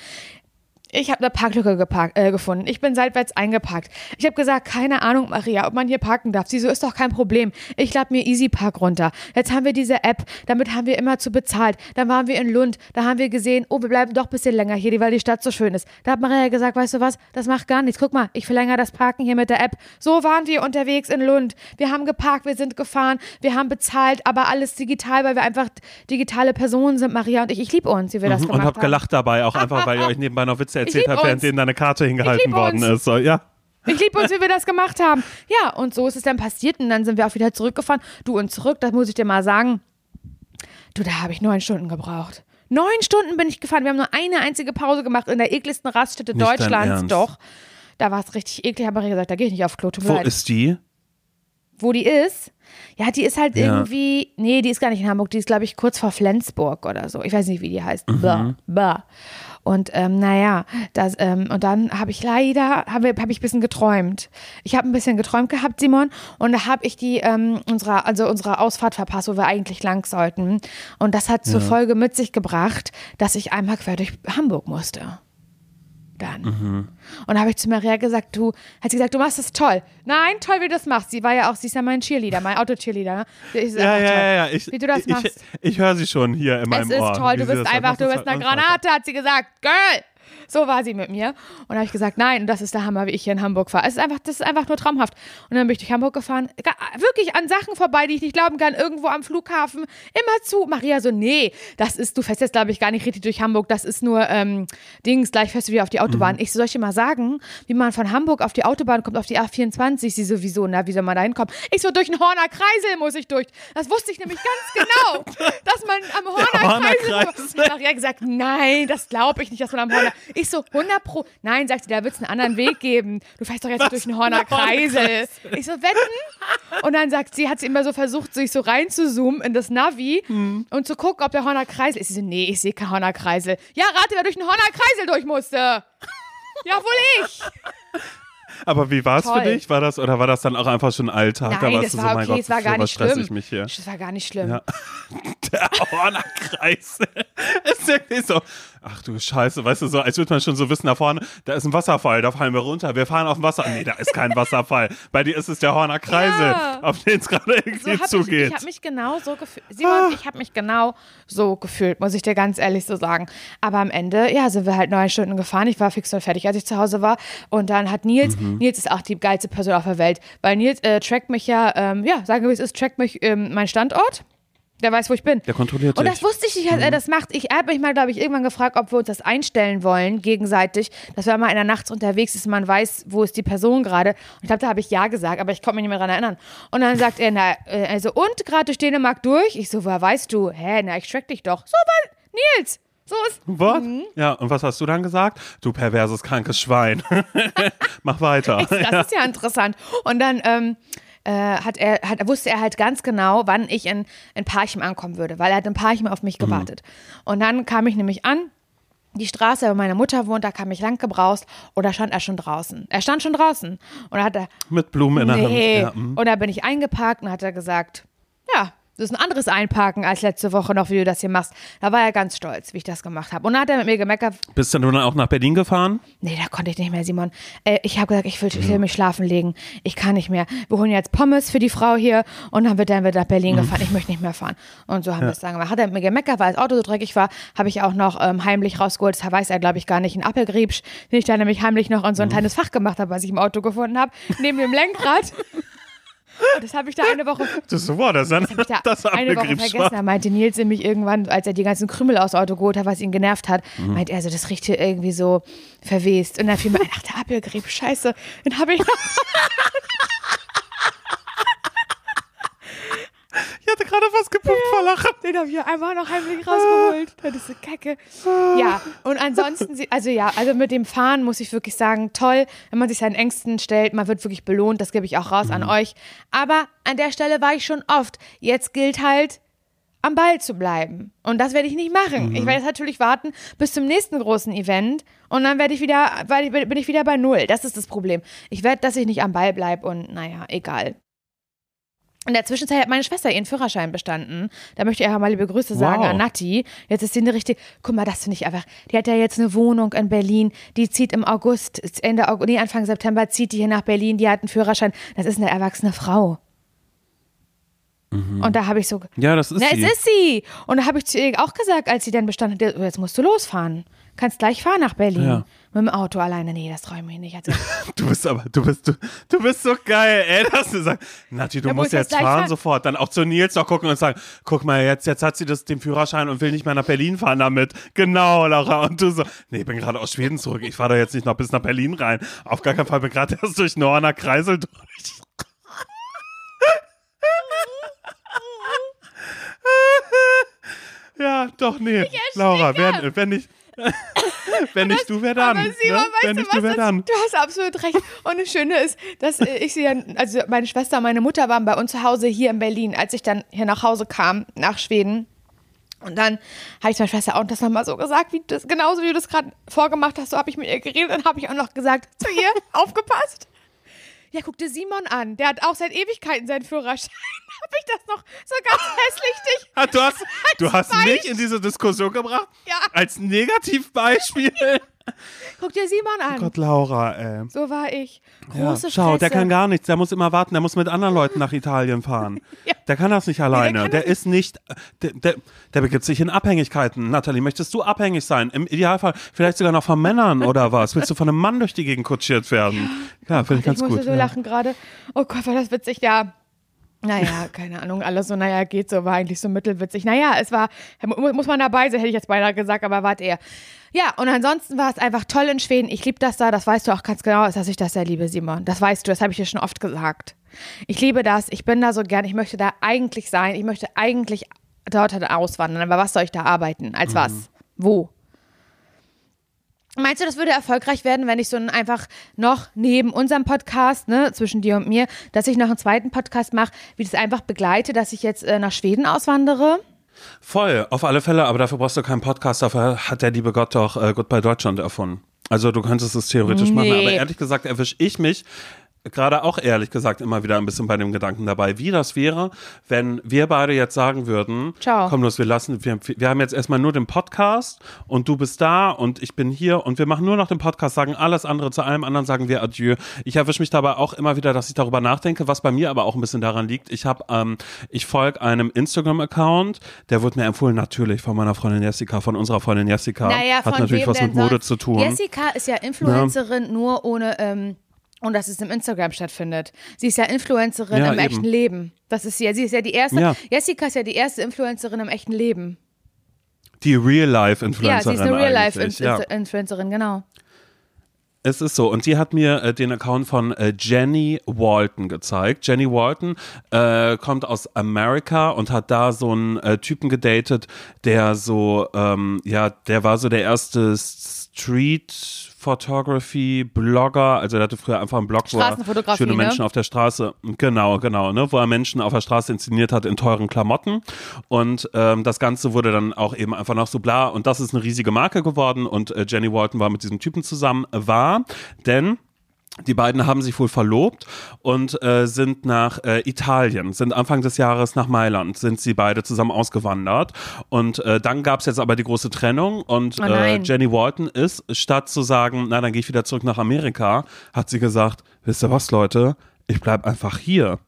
Ich habe eine Parklücke geparkt, äh, gefunden. Ich bin seitwärts eingeparkt. Ich habe gesagt, keine Ahnung, Maria, ob man hier parken darf. Sie so, ist doch kein Problem. Ich lade mir Easy Park runter. Jetzt haben wir diese App, damit haben wir immer zu bezahlt. Dann waren wir in Lund, da haben wir gesehen, oh, wir bleiben doch ein bisschen länger hier, weil die Stadt so schön ist. Da hat Maria gesagt, weißt du was, das macht gar nichts. Guck mal, ich verlängere das Parken hier mit der App. So waren wir unterwegs in Lund. Wir haben geparkt, wir sind gefahren, wir haben bezahlt, aber alles digital, weil wir einfach digitale Personen sind, Maria und ich. Ich liebe uns, wie wir das Mhm, gemacht und hab haben. gelacht dabei, auch einfach, weil ihr euch nebenbei noch Witze erzählt lieb habt, uns. während denen deine Karte hingehalten worden uns. ist. So, ja. Ich liebe uns, wie wir das gemacht haben. Ja, und so ist es dann passiert und dann sind wir auch wieder zurückgefahren. Du und zurück, das muss ich dir mal sagen. Du, da habe ich neun Stunden gebraucht. Neun Stunden bin ich gefahren. Wir haben nur eine einzige Pause gemacht in der ekligsten Raststätte Nicht Deutschlands. Doch. Da war es richtig eklig. Habe ich gesagt, da gehe ich nicht auf Klo. Wo leid. ist die? Wo die ist? Ja, die ist halt Ja. irgendwie. Nee, die ist gar nicht in Hamburg. Die ist, glaube ich, kurz vor Flensburg oder so. Ich weiß nicht, wie die heißt. Mhm. Bah, bah. Und ähm, naja, das, ähm, und dann habe ich leider, habe hab ich ein bisschen geträumt. Ich habe ein bisschen geträumt gehabt, Simon, und da habe ich die, ähm, unserer, also unsere Ausfahrt verpasst, wo wir eigentlich lang sollten. Und das hat zur Folge mit sich gebracht, dass ich einmal quer durch Hamburg musste. Dann. Mhm. Und da habe ich zu Maria gesagt, du, hat sie gesagt, du machst das toll. Nein, toll, wie du das machst. Sie war ja auch, sie ist ja mein Cheerleader, mein Auto-Cheerleader. Ne? Ist Ja, ja, toll. ja, ja. Ich, wie du das ich, machst. Ich, ich höre sie schon hier in meinem Es ist Ohr. toll, wie du sie bist einfach, du bist ist eine. Granate, hat sie gesagt. Girl! So war sie mit mir. Und da habe ich gesagt, nein, das ist der Hammer, wie ich hier in Hamburg fahre. Es ist einfach, das ist einfach nur traumhaft. Und dann bin ich durch Hamburg gefahren, wirklich an Sachen vorbei, die ich nicht glauben kann, irgendwo am Flughafen, immer zu. Maria so, nee, das ist, du fährst jetzt, glaube ich, gar nicht richtig durch Hamburg, das ist nur ähm, Dings, gleich fährst du wieder auf die Autobahn. Ich so, soll ich dir mal sagen, wie man von Hamburg auf die Autobahn kommt, auf die A24? Sie sowieso, na, wie soll man da hinkommen? Ich so, durch den Horner Kreisel muss ich durch. Das wusste ich nämlich ganz [LAUGHS] genau, dass man am Horner Horner Kreisel. Kreisel. Maria gesagt, nein, das glaube ich nicht, dass man am Horner. Ich so, 100 pro. Nein, sagt sie, da wird es einen anderen Weg geben. Du fährst doch jetzt durch den Horner Kreisel. Ich so, wetten? Und dann sagt sie, hat sie immer so versucht, sich so reinzuzoomen in das Navi Hm. und zu gucken, ob der Horner Kreisel ist. Sie so, nee, ich sehe keinen Horner Kreisel. Ja, rate, wer durch den Horner Kreisel durch musste. Ja, wohl ich. Aber wie war es für dich? War das, oder war das dann auch einfach schon Alltag? da Nein, warst das so, war mein okay, Gott, es war gar was nicht schlimm. ich mich hier? Das war gar nicht schlimm. Ja. [LAUGHS] Der Hornerkreis. [LAUGHS] ist wirklich so. Ach du Scheiße, weißt du, so, als würde man schon so wissen, da vorne, da ist ein Wasserfall, da fallen wir runter, wir fahren auf dem Wasser. Nee, da ist kein [LAUGHS] Wasserfall. Bei dir ist es der Horner Kreisel, Ja. auf den es gerade irgendwie So hab ich, zugeht. ich habe mich genau so gefühlt. Simon, ich habe mich genau so gefühlt, muss ich dir ganz ehrlich so sagen. Aber am Ende, ja, sind wir halt neun Stunden gefahren. Ich war fix und fertig, als ich zu Hause war. Und dann hat Nils, Mhm. Nils ist auch die geilste Person auf der Welt, weil Nils äh, trackt mich ja, ähm, ja, sagen wir wie es ist, trackt mich ähm, mein Standort. Der weiß, wo ich bin. Der kontrolliert Und das wusste ich nicht, dass er das macht. Ich habe mich mal, glaube ich, irgendwann gefragt, ob wir uns das einstellen wollen, gegenseitig, dass wenn man in der Nachts unterwegs ist, man weiß, wo ist die Person gerade. Und ich glaube, da habe ich Ja gesagt, aber ich konnte mich nicht mehr daran erinnern. Und dann sagt er, na, äh, also, und gerade durch Dänemark durch? Ich so, woher weißt du? Hä, na, ich track dich doch. So, war Nils. So ist. Was? Mhm. Ja, und was hast du dann gesagt? Du perverses, krankes Schwein. [LAUGHS] Mach weiter. Das ist ja interessant. Und dann, ähm, äh, hat er, hat, wusste er halt ganz genau, wann ich in, in Parchim ankommen würde, weil er hat in Parchim auf mich gewartet. Und dann kam ich nämlich an die Straße, wo meine Mutter wohnt, da kam ich lang gebraust oder stand er schon draußen? Er stand schon draußen. Und da hat er. Mit Blumen in der nee. Hand. Ja, mm. Und da bin ich eingeparkt und hat er gesagt, ja, das ist ein anderes Einparken als letzte Woche noch, wie du das hier machst. Da war er ganz stolz, wie ich das gemacht habe. Und dann hat er mit mir gemeckert. Bist du dann auch nach Berlin gefahren? Nee, da konnte ich nicht mehr, Simon. Äh, ich habe gesagt, ich will, ich will mich schlafen legen. Ich kann nicht mehr. Wir holen jetzt Pommes für die Frau hier und dann wird dann wird nach Berlin gefahren. Ich möchte nicht mehr fahren. Und so haben wir es dann gemacht. Hat er mit mir gemeckert, weil das Auto so dreckig war, habe ich auch noch ähm, heimlich rausgeholt. Das weiß er, glaube ich, gar nicht. Ein Apfelgriebsch, den ich dann nämlich heimlich noch in so ein kleines Fach gemacht habe, was ich im Auto gefunden habe. Neben dem Lenkrad. [LAUGHS] Und das habe ich da eine Woche [LAUGHS] Das war das dann. das ich da Das eine Woche vergessen. Da meinte Nils nämlich irgendwann, als er die ganzen Krümel aus Auto geholt hat, was ihn genervt hat, Mhm. meint er so, das riecht hier irgendwie so verwest. Und dann fiel mir ein, ach, der Apfelgrieb, scheiße. Den habe ich noch. [LAUGHS] Ich hatte gerade was gepumpt vor Lachen. Den habe ich einfach noch heimlich rausgeholt. Das ist so kacke. Ja, und ansonsten, also ja, also mit dem Fahren muss ich wirklich sagen, toll, wenn man sich seinen Ängsten stellt, man wird wirklich belohnt, das gebe ich auch raus an euch. Aber an der Stelle war ich schon oft. Jetzt gilt halt, am Ball zu bleiben. Und das werde ich nicht machen. Ich werde jetzt natürlich warten bis zum nächsten großen Event und dann werde ich wieder, weil ich- bin ich wieder bei Null. Das ist das Problem. Ich werde, dass ich nicht am Ball bleibe und naja, egal. In der Zwischenzeit hat meine Schwester ihren Führerschein bestanden. Da möchte ich einfach mal liebe Grüße sagen Wow. an Nati. Jetzt ist sie eine richtige, guck mal, das finde ich einfach. Die hat ja jetzt eine Wohnung in Berlin. Die zieht im August, Ende August, nee, Anfang September zieht die hier nach Berlin. Die hat einen Führerschein. Das ist eine erwachsene Frau. Und da habe ich so, Ja, das ist na, sie. es ist sie. Und da habe ich zu ihr auch gesagt, als sie dann bestanden hat, jetzt musst du losfahren. Kannst gleich fahren nach Berlin. Ja. Mit dem Auto alleine. Nee, das traue ich nicht. Also, [LAUGHS] Du bist aber, du bist, du, du bist so geil, ey, dass du sagst, Nati, du Ja, musst muss jetzt fahren fahren. sofort. Dann auch zu Nils noch gucken und sagen, guck mal, jetzt, jetzt hat sie das, den Führerschein und will nicht mehr nach Berlin fahren damit. Genau, Laura. Und du so, nee, ich bin gerade aus Schweden zurück. Ich fahre da jetzt nicht noch bis nach Berlin rein. Auf gar keinen Fall, bin gerade erst durch Norner Kreisel durch. [LAUGHS] ja, doch, nee. Laura, wenn, wenn nicht, wenn nicht du, wer dann? Aber Simon, ne? weißt Wenn du nicht was? du, wer dann? du hast absolut recht. Und das Schöne ist, dass ich sie dann, also meine Schwester und meine Mutter waren bei uns zu Hause hier in Berlin, als ich dann hier nach Hause kam, nach Schweden. Und dann habe ich meiner Schwester auch das nochmal so gesagt, wie das, genauso wie du das gerade vorgemacht hast, so habe ich mit ihr geredet. Dann habe ich auch noch gesagt zu ihr, [LAUGHS] aufgepasst. Ja, guck dir Simon an. Der hat auch seit Ewigkeiten seinen Führerschein. [LAUGHS] habe ich das noch so ganz hässlich dich. Ah, du hast, [LAUGHS] du hast mich in diese Diskussion gebracht? Ja. Als Negativbeispiel? [LAUGHS] [LAUGHS] Guck dir Simon an. Gott, Laura, ey. So war ich. Ja, Große schau, der Fresse. kann gar nichts. Der muss immer warten. Der muss mit anderen Leuten nach Italien fahren. [LAUGHS] Ja. Der kann das nicht alleine. kann der das ist nicht, der, der, der begibt sich in Abhängigkeiten. Nathalie, möchtest du abhängig sein? Im Idealfall vielleicht sogar noch von Männern oder was? Willst du von einem Mann durch die Gegend kutschiert werden? Ja, finde ich ganz ich musste gut. so ja. lachen gerade. Oh Gott, war das witzig, ja. Naja, keine Ahnung, alles so, naja, geht so, war eigentlich so mittelwitzig. Naja, es war, mu- muss man dabei sein, hätte ich jetzt beinahe gesagt, aber wart eher. Ja, und ansonsten war es einfach toll in Schweden. Ich liebe das da, das weißt du auch ganz genau, dass ich das sehr liebe, Simon. Das weißt du, das habe ich dir schon oft gesagt. Ich liebe das, ich bin da so gern, ich möchte da eigentlich sein, ich möchte eigentlich dort halt auswandern, aber was soll ich da arbeiten? Als was? Wo? Meinst du, das würde erfolgreich werden, wenn ich so ein einfach noch neben unserem Podcast, ne, zwischen dir und mir, dass ich noch einen zweiten Podcast mache, wie das einfach begleite, dass ich jetzt äh, nach Schweden auswandere? Voll, auf alle Fälle, aber dafür brauchst du keinen Podcast, dafür hat der liebe Gott doch äh, Goodbye Deutschland erfunden. Also du könntest es theoretisch machen, Nee. aber ehrlich gesagt erwische ich mich gerade auch ehrlich gesagt immer wieder ein bisschen bei dem Gedanken dabei, wie das wäre, wenn wir beide jetzt sagen würden, Ciao. komm los, wir lassen, wir, wir haben jetzt erstmal nur den Podcast und du bist da und ich bin hier und wir machen nur noch den Podcast, sagen alles andere, zu allem anderen sagen wir Adieu. Ich erwische mich dabei auch immer wieder, dass ich darüber nachdenke, was bei mir aber auch ein bisschen daran liegt. Ich habe, ähm, ich folge einem Instagram-Account, der wurde mir empfohlen, natürlich von meiner Freundin Jessica, von unserer Freundin Jessica. Naja, Hat natürlich was mit Mode sonst? zu tun. Jessica ist ja Influencerin nur ohne, ähm, und dass es im Instagram stattfindet. Sie ist ja Influencerin Ja, im eben. echten Leben. Das ist ja, sie ist ja die erste, Ja. Jessica ist ja die erste Influencerin im echten Leben. Die Real-Life-Influencerin Ja, sie ist eine eigentlich, ja. Real-Life-Influencerin, genau. Es ist so. Und sie hat mir äh, den Account von äh, Jenny Walton gezeigt. Jenny Walton äh, kommt aus Amerika und hat da so einen äh, Typen gedatet, der so, ähm, ja, der war so der erste Photography, Blogger, also er hatte früher einfach einen Blog, wo er schöne ne? Menschen auf der Straße, genau, genau, ne, wo er Menschen auf der Straße inszeniert hat in teuren Klamotten. Und ähm, das Ganze wurde dann auch eben einfach noch so bla. Und das ist eine riesige Marke geworden. Und äh, Jenny Walton war mit diesem Typen zusammen, war, denn die beiden haben sich wohl verlobt und äh, sind nach äh, Italien, sind Anfang des Jahres nach Mailand, sind sie beide zusammen ausgewandert. Und äh, dann gab es jetzt aber die große Trennung und Oh äh. Jenny Walton ist, statt zu sagen, na dann gehe ich wieder zurück nach Amerika, hat sie gesagt, wisst ihr was, Leute, ich bleib einfach hier.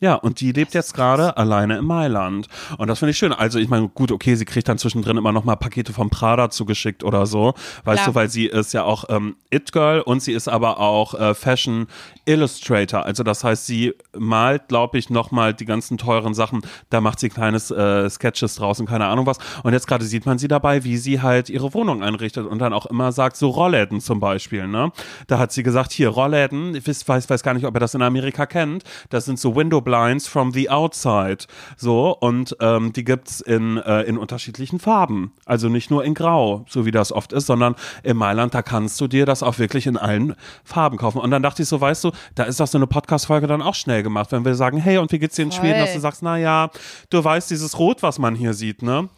Ja, und die lebt jetzt gerade alleine in Mailand. Und das finde ich schön. Also ich meine, gut, okay, sie kriegt dann zwischendrin immer noch mal Pakete vom Prada zugeschickt oder so. Weißt Klar. du, weil sie ist ja auch ähm, It-Girl und sie ist aber auch äh, Fashion Illustrator. Also das heißt, sie malt, glaube ich, noch mal die ganzen teuren Sachen. Da macht sie kleines äh, Sketches draus und keine Ahnung was. Und jetzt gerade sieht man sie dabei, wie sie halt ihre Wohnung einrichtet und dann auch immer sagt, so Rollläden zum Beispiel. Ne? Da hat sie gesagt, hier Rollläden, ich weiß, weiß, weiß gar nicht, ob ihr das in Amerika kennt. Das sind so Window Blinds from the outside. So, und ähm, die gibt's in, äh, in unterschiedlichen Farben. Also nicht nur in Grau, so wie das oft ist, sondern in Mailand, da kannst du dir das auch wirklich in allen Farben kaufen. Und dann dachte ich so, weißt du, da ist doch so eine Podcast-Folge dann auch schnell gemacht, wenn wir sagen, hey, und wie geht's dir in. Schweden? Dass du sagst, na ja, du weißt, dieses Rot, was man hier sieht, ne?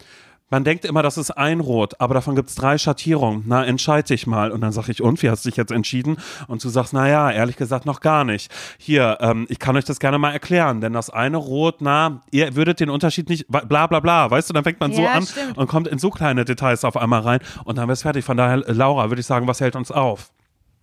Man denkt immer, das ist ein Rot, aber davon gibt's drei Schattierungen. Na, entscheid dich mal. Und dann sag ich, und wie hast du dich jetzt entschieden? Und du sagst, na ja, ehrlich gesagt noch gar nicht. Hier, ähm, ich kann euch das gerne mal erklären, denn das eine Rot, na, ihr würdet den Unterschied nicht, bla bla bla, weißt du, dann fängt man so Ja, an stimmt. und kommt in so kleine Details auf einmal rein und dann wär's fertig. Von daher, Laura, würde ich sagen, was hält uns auf?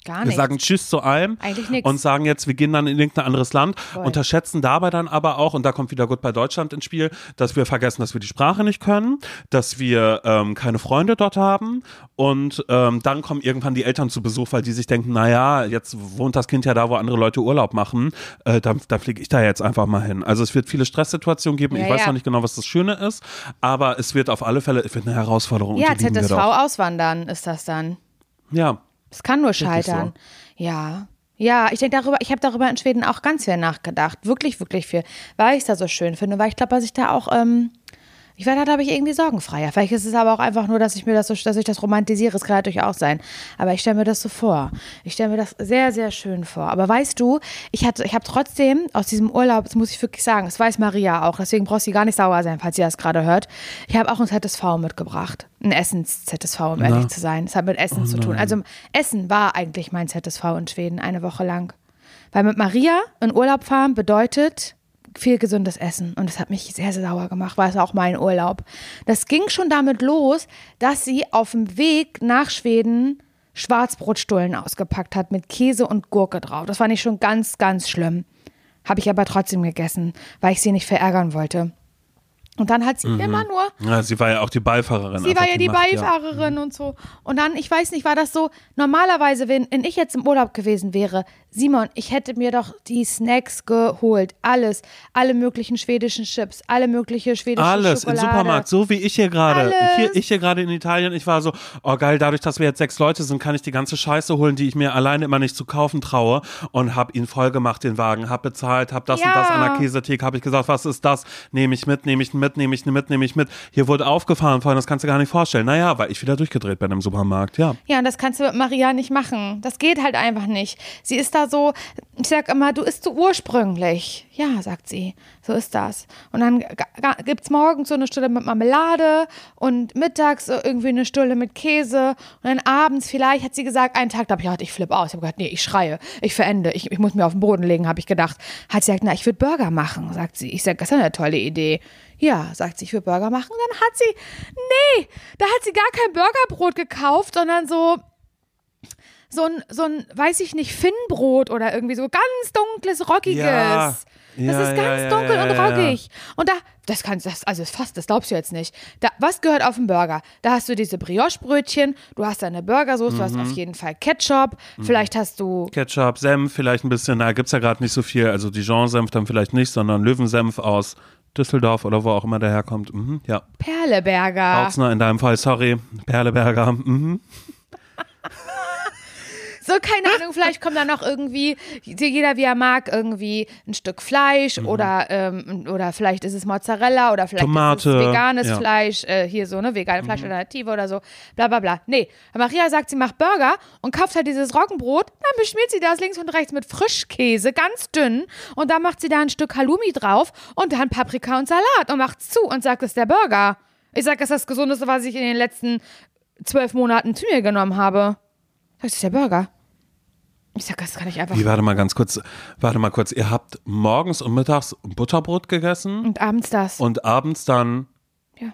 Gar Wir nicht. sagen Tschüss zu allem und sagen jetzt, wir gehen dann in irgendein anderes Land, Voll. unterschätzen dabei dann aber auch, und da kommt wieder gut bei Deutschland ins Spiel, dass wir vergessen, dass wir die Sprache nicht können, dass wir ähm, keine Freunde dort haben und ähm, dann kommen irgendwann die Eltern zu Besuch, weil die sich denken, naja, jetzt wohnt das Kind ja da, wo andere Leute Urlaub machen, äh, da, da fliege ich da jetzt einfach mal hin. Also es wird viele Stresssituationen geben, Ja, ich weiß ja. noch nicht genau, was das Schöne ist, aber es wird auf alle Fälle, es wird eine Herausforderung. ja, die lieben wir ZSV doch. auswandern ist das dann. Ja, Es kann nur scheitern. Ja. Ja, ich denke darüber, ich habe darüber in Schweden auch ganz viel nachgedacht. Wirklich, wirklich viel. Weil ich es da so schön finde, weil ich glaube, dass ich da auch, ähm, ich werde da, glaube ich, irgendwie sorgenfreier. Vielleicht ist es aber auch einfach nur, dass ich mir das so, dass ich das romantisiere. Es kann natürlich auch sein. Aber ich stelle mir das so vor. Ich stelle mir das sehr, sehr schön vor. Aber weißt du, ich hatte, ich habe trotzdem aus diesem Urlaub, das muss ich wirklich sagen, das weiß Maria auch, deswegen braucht sie gar nicht sauer sein, falls sie das gerade hört. Ich habe auch ein ZSV mitgebracht. Ein Essens-ZSV, um ehrlich zu sein. Es hat mit Essen zu tun. Also Essen war eigentlich mein ZSV in Schweden eine Woche lang. Weil mit Maria in Urlaub fahren bedeutet viel gesundes Essen. Und das hat mich sehr, sehr sauer gemacht, weil es auch mein Urlaub. Das ging schon damit los, dass sie auf dem Weg nach Schweden Schwarzbrotstullen ausgepackt hat mit Käse und Gurke drauf. Das fand ich schon ganz, ganz schlimm. Habe ich aber trotzdem gegessen, weil ich sie nicht verärgern wollte. Und dann hat sie immer nur ja, sie war ja auch die Beifahrerin. Sie war ja die Macht, ja. Beifahrerin und so. Und dann, ich weiß nicht, war das so, normalerweise, wenn, wenn ich jetzt im Urlaub gewesen wäre, Simon, ich hätte mir doch die Snacks geholt. Alles. Alle möglichen schwedischen Chips, alle mögliche schwedische Alles Schokolade. im Supermarkt, so wie ich hier gerade. Hier, ich hier gerade in Italien, ich war so, oh geil, dadurch, dass wir jetzt sechs Leute sind, kann ich die ganze Scheiße holen, die ich mir alleine immer nicht zu kaufen traue und hab ihn voll gemacht, den Wagen, hab bezahlt, hab das und das an der Ja. Käsetheke, hab ich gesagt, was ist das? Nehme ich mit, nehme ich mit, nehme ich mit, nehme ich mit. Hier wurde aufgefahren vorhin, das kannst du gar nicht vorstellen. Naja, weil ich wieder durchgedreht bin im Supermarkt, ja. Ja, und das kannst du mit Maria nicht machen. Das geht halt einfach nicht. Sie ist da so, ich sag immer, du isst so ursprünglich. Ja, sagt sie. So ist das. Und dann gibt es morgens so eine Stulle mit Marmelade und mittags irgendwie eine Stulle mit Käse. Und dann abends vielleicht hat sie gesagt, einen Tag, da habe ich gedacht, ich flippe aus. Ich habe gedacht, nee, ich schreie, ich verende, ich, ich muss mir auf den Boden legen, habe ich gedacht. Hat sie gesagt, na, ich würde Burger machen, sagt sie. Ich sage, das ist eine tolle Idee. Ja, sagt sie, ich will Burger machen. Und dann hat sie, nee, da hat sie gar kein Burgerbrot gekauft, sondern so so ein, so ein, weiß ich nicht, Finnbrot oder irgendwie so ganz dunkles, rockiges. Ja. das Ja, ist ganz ja, dunkel ja, und rockig. Und da, das kannst das, also fast, das glaubst du jetzt nicht. Da, was gehört auf den Burger? Da hast du diese Brioche-Brötchen, du hast deine Burgersoße, du hast Mhm. auf jeden Fall Ketchup, vielleicht hast du Ketchup, Senf, vielleicht ein bisschen, na, gibt's ja gerade nicht so viel. Also Dijon-Senf dann vielleicht nicht, sondern Löwensenf aus Düsseldorf oder wo auch immer der herkommt. Mhm, ja. Perleberger. Bautzner in deinem Fall, sorry. Perleberger. Mhm. [LAUGHS] So, keine Ahnung, vielleicht kommt da noch irgendwie, jeder wie er mag, irgendwie ein Stück Fleisch Mhm. oder, ähm, oder vielleicht ist es Mozzarella oder vielleicht Tomate, ist es veganes ja. Fleisch, äh, hier so, ne, vegane Mhm. Fleischalternative oder so, bla bla bla. Nee, Maria sagt, sie macht Burger und kauft halt dieses Roggenbrot, dann beschmiert sie das links und rechts mit Frischkäse, ganz dünn und dann macht sie da ein Stück Halloumi drauf und dann Paprika und Salat und macht's zu und sagt, das ist der Burger. Ich sag, das ist das Gesundeste, was ich in den letzten zwölf Monaten zu mir genommen habe. Das ist der Burger. Ich sag, das kann ich einfach. Wie, warte mal ganz kurz, warte mal kurz. Ihr habt morgens und mittags Butterbrot gegessen Und abends das. und abends dann, ja.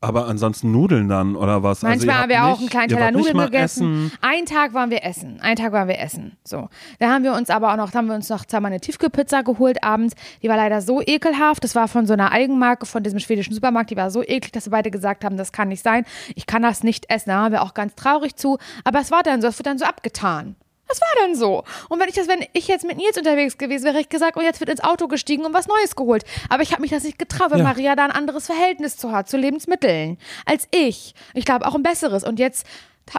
aber ansonsten Nudeln dann oder was? Also Manchmal habt haben wir auch nicht- einen kleinen Teller Nudeln gegessen. Essen. Einen Tag waren wir essen. Einen Tag waren wir essen. So. Da haben wir uns aber auch noch, da haben wir uns noch zweimal eine Tiefkühlpizza geholt abends. Die war leider so ekelhaft. Das war von so einer Eigenmarke von diesem schwedischen Supermarkt. Die war so eklig, dass wir beide gesagt haben, das kann nicht sein. Ich kann das nicht essen. Da waren wir auch ganz traurig zu. Aber es war dann so, es wird dann so abgetan. Das war dann so. Und wenn ich das, wenn ich jetzt mit Nils unterwegs gewesen wäre, hätte ich gesagt, oh, jetzt wird ins Auto gestiegen und was Neues geholt. Aber ich habe mich das nicht getraut, weil Ja. Maria da ein anderes Verhältnis zu hat, zu Lebensmitteln, als ich. Ich glaube auch ein besseres. Und jetzt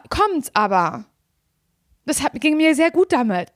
kommt's aber. Das hat, ging mir sehr gut damit.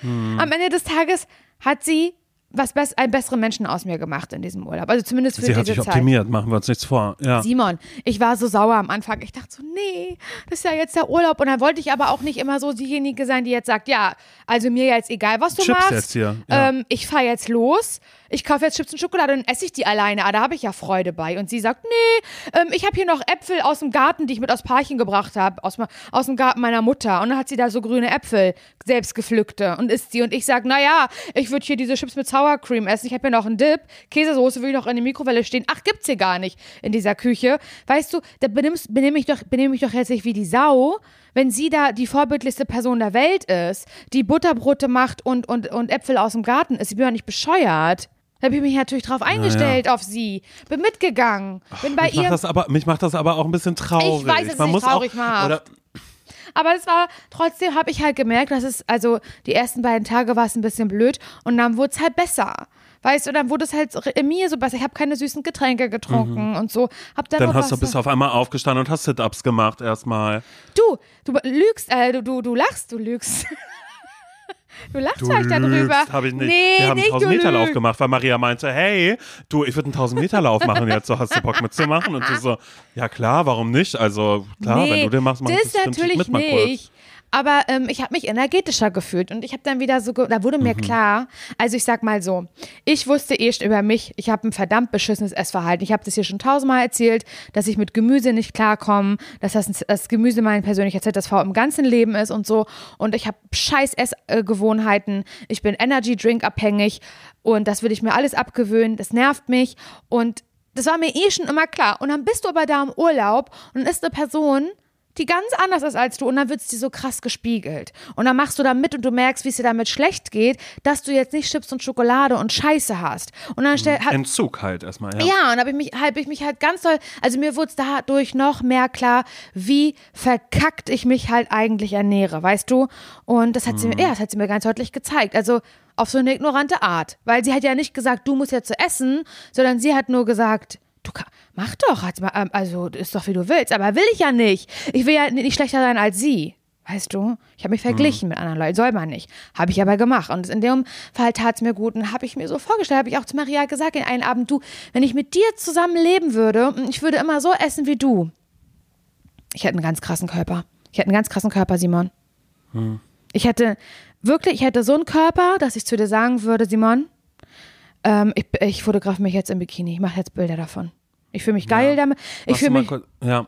Hm. Am Ende des Tages hat sie was bess einen besseren Menschen aus mir gemacht in diesem Urlaub. Also zumindest für Sie hat diese sich Zeit. optimiert, machen wir uns nichts vor. Ja. Simon, ich war so sauer am Anfang. Ich dachte so, nee, das ist ja jetzt der Urlaub. Und dann wollte ich aber auch nicht immer so diejenige sein, die jetzt sagt, ja, also mir jetzt egal, was du Chips machst. jetzt hier, ja. Ähm, ich fahre jetzt los. Ich kaufe jetzt Chips und Schokolade und esse ich die alleine. Ah, da habe ich ja Freude bei. Und sie sagt, nee, ähm, ich habe hier noch Äpfel aus dem Garten, die ich mit aus Parchen gebracht habe, aus, aus dem Garten meiner Mutter. Und dann hat sie da so grüne Äpfel, selbst gepflückte, und isst sie. Und ich sage, naja, ich würde hier diese Chips mit Sour Cream essen. Ich habe hier noch einen Dip. Käsesoße will ich noch in der Mikrowelle stehen. Ach, gibt's hier gar nicht in dieser Küche. Weißt du, da benehme ich doch, ich doch jetzt nicht wie die Sau, wenn sie da die vorbildlichste Person der Welt ist, die Butterbrote macht und, und, und Äpfel aus dem Garten ist. Ich bin ja nicht bescheuert. Da habe ich mich natürlich drauf eingestellt auf sie. Bin mitgegangen. Bin bei Mich macht, ihr. das aber, mich macht das aber auch ein bisschen traurig. Ich weiß, es Man dich muss traurig auch, macht. Aber es war, trotzdem habe ich halt gemerkt, dass es, also die ersten beiden Tage war es ein bisschen blöd und dann wurde es halt besser. Weißt du, dann wurde es halt in mir so besser. Ich habe keine süßen Getränke getrunken und so. Hab dann, dann hast du bist auf einmal aufgestanden und hast Sit-Ups gemacht erstmal. Du, du lügst, äh, du, du, du lachst, du lügst. [LAUGHS] du lachst Du vielleicht darüber. habe ich nicht. Nee, Wir haben nicht, einen du 1000 Meter Lauf lügst. gemacht, weil Maria meinte, hey, du, ich würde einen 1000 Meter Lauf machen jetzt, so hast du Bock mitzumachen? Und du so, ja klar, warum nicht? Also klar, wenn du den machst, mach ich das natürlich mit nicht. Aber ähm, ich habe mich energetischer gefühlt und ich habe dann wieder so, da wurde Mhm. mir klar, also ich sag mal so, ich wusste eh schon über mich, ich habe ein verdammt beschissenes Essverhalten. Ich habe das hier schon tausendmal erzählt, dass ich mit Gemüse nicht klarkomme, dass das, das Gemüse mein persönlicher ZSV im ganzen Leben ist und so. Und ich habe scheiß Essgewohnheiten, ich bin Energy Drink abhängig und das will ich mir alles abgewöhnen, das nervt mich und das war mir eh schon immer klar. Und dann bist du aber da im Urlaub und ist eine Person, die ganz anders ist als du und dann wird es dir so krass gespiegelt. Und dann machst du da mit und du merkst, wie es dir damit schlecht geht, dass du jetzt nicht Chips und Schokolade und Scheiße hast. Und dann stell, hat, Entzug halt erstmal, ja. ja, und habe ich mich, hab ich mich halt ganz doll, also mir wurde es dadurch noch mehr klar, wie verkackt ich mich halt eigentlich ernähre, weißt du? Und das hat sie mir, ja, das hat sie mir ganz deutlich gezeigt. Also auf so eine ignorante Art. Weil sie hat ja nicht gesagt, du musst jetzt zu essen, sondern sie hat nur gesagt, du mach doch, ähm, also ist doch wie du willst. Aber will ich ja nicht. Ich will ja nicht schlechter sein als sie. Weißt du, ich habe mich verglichen mit anderen Leuten, soll man nicht. Habe ich aber gemacht. Und in dem Fall tat es mir gut. Und habe ich mir so vorgestellt, habe ich auch zu Maria gesagt in einem Abend, du, wenn ich mit dir zusammen leben würde, ich würde immer so essen wie du. Ich hätte einen ganz krassen Körper. Ich hätte einen ganz krassen Körper, Simon. Ich hätte wirklich, ich hätte so einen Körper, dass ich zu dir sagen würde, Simon, ähm, ich, ich fotografiere mich jetzt im Bikini. Ich mache jetzt Bilder davon. Ich fühle mich geil damit. Ich fühle mich, kurz- ja.